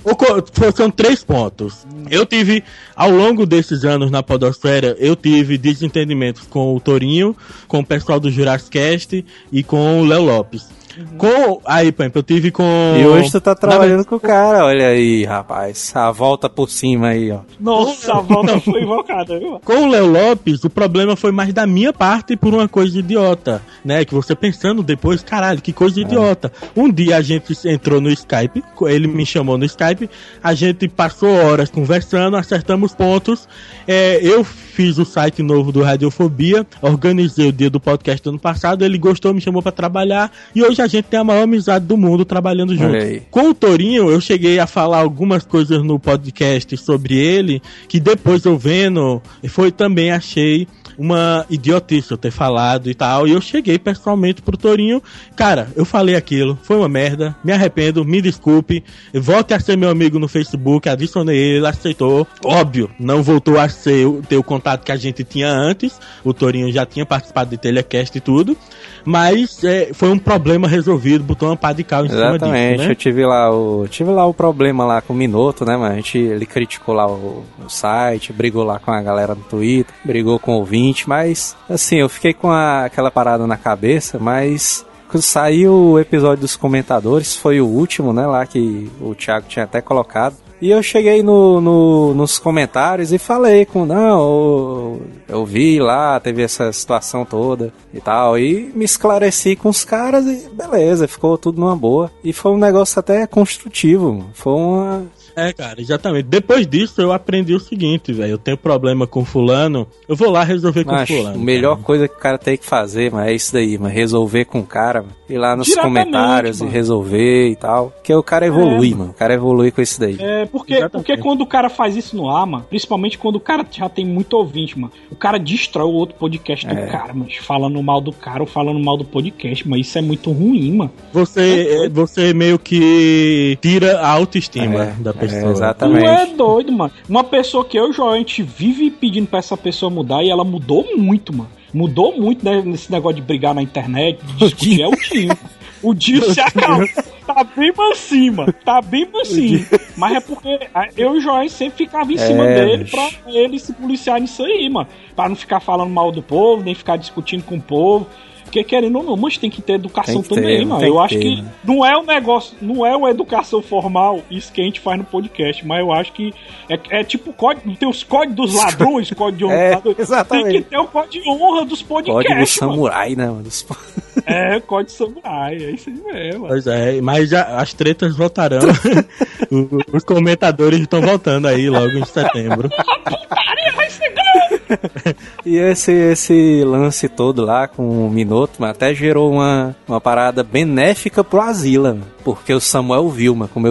São três pontos. Eu tive, ao longo desses anos na Podosfera, eu tive desentendimentos com o Torinho, com o pessoal do Jurassicast e com o Léo Lopes. Com. Aí, Pampa, eu tive com. E hoje tu tá trabalhando com o cara, olha aí, rapaz. A volta por cima aí, ó. Nossa, a volta foi invocada, viu? Com o Léo Lopes, o problema foi mais da minha parte por uma coisa idiota, né? Que você pensando depois, caralho, que coisa idiota. Um dia a gente entrou no Skype, ele me chamou no Skype, a gente passou horas conversando, acertamos pontos. É, eu fiz o site novo do Radiofobia, organizei o dia do podcast do ano passado, ele gostou, me chamou pra trabalhar e hoje a gente tem a maior amizade do mundo trabalhando junto. Aí. Com o Torinho, eu cheguei a falar algumas coisas no podcast sobre ele, que depois eu vendo, foi também achei uma idiotice eu ter falado e tal. E eu cheguei pessoalmente pro Torinho. Cara, eu falei aquilo, foi uma merda, me arrependo, me desculpe. Volte a ser meu amigo no Facebook, adicionei ele, ele aceitou. Óbvio, não voltou a ser o- ter o contato que a gente tinha antes. O Torinho já tinha participado de telecast e tudo. Mas é, foi um problema resolvido, botou uma pá de cal em Exatamente, cima disso, eu né? tive lá o tive lá o problema lá com o Minuto, né, mano? A gente ele criticou lá o, o site, brigou lá com a galera no Twitter, brigou com o ouvinte, mas assim, eu fiquei com a- aquela parada na cabeça, mas saiu o episódio dos comentadores, foi o último, né, lá que o Thiago tinha até colocado. E eu cheguei no, no- nos comentários e falei com, não, eu, eu vi lá, teve essa situação toda e tal. E me esclareci com os caras e beleza, ficou tudo numa boa. E foi um negócio até construtivo. Foi uma. É, cara, exatamente. Depois disso eu aprendi o seguinte, velho. Eu tenho problema com fulano, eu vou lá resolver com Macho, fulano. a melhor coisa que o cara tem que fazer, mas é isso daí, mas resolver com o cara, mano. ir lá nos comentários mano. e resolver e tal. Porque o cara evolui, É, mano. O cara evolui com isso daí. É, porque, porque quando o cara faz isso no ar, mano, principalmente quando o cara já tem muito ouvinte, mano, o cara destrói o outro podcast do É. cara, mano, falando mal do cara ou falando mal do podcast, mas isso é muito ruim, mano. Você, é, você meio que tira a autoestima É, da é, pessoa. exatamente. Tu é doido, mano. Uma pessoa que eu e o Joel, a gente vive pedindo pra essa pessoa mudar e ela mudou muito, mano. Mudou muito né, nesse negócio de brigar na internet, de discutir. É o Dinho. O Dinho se acalma. Tá bem mansinho, mano. Tá bem mansinho. Mas é porque eu e o Joel sempre ficava em cima É, dele pra ele se policiar nisso aí, mano. Pra não ficar falando mal do povo, nem ficar discutindo com o povo. Porque querendo ou não, mas tem que ter educação que também, ter, mano. Eu acho ter, que mano. não é um negócio, não é uma educação formal isso que a gente faz no podcast, mas eu acho que é, é tipo código, tem os códigos dos ladrões, código de honra. É, dos ladrões. exatamente. Tem que ter o código de honra dos Código podcasts, mano. samurai, né, mano? É, código samurai, é isso aí mesmo. Pois é, mas já, as tretas voltarão. Os comentadores estão voltando aí logo em setembro. Putaria vai ser grande! E esse, esse lance todo lá com o Minuto, mano, até gerou uma, uma parada benéfica pro Asila. Porque o Samuel viu, mano, como eu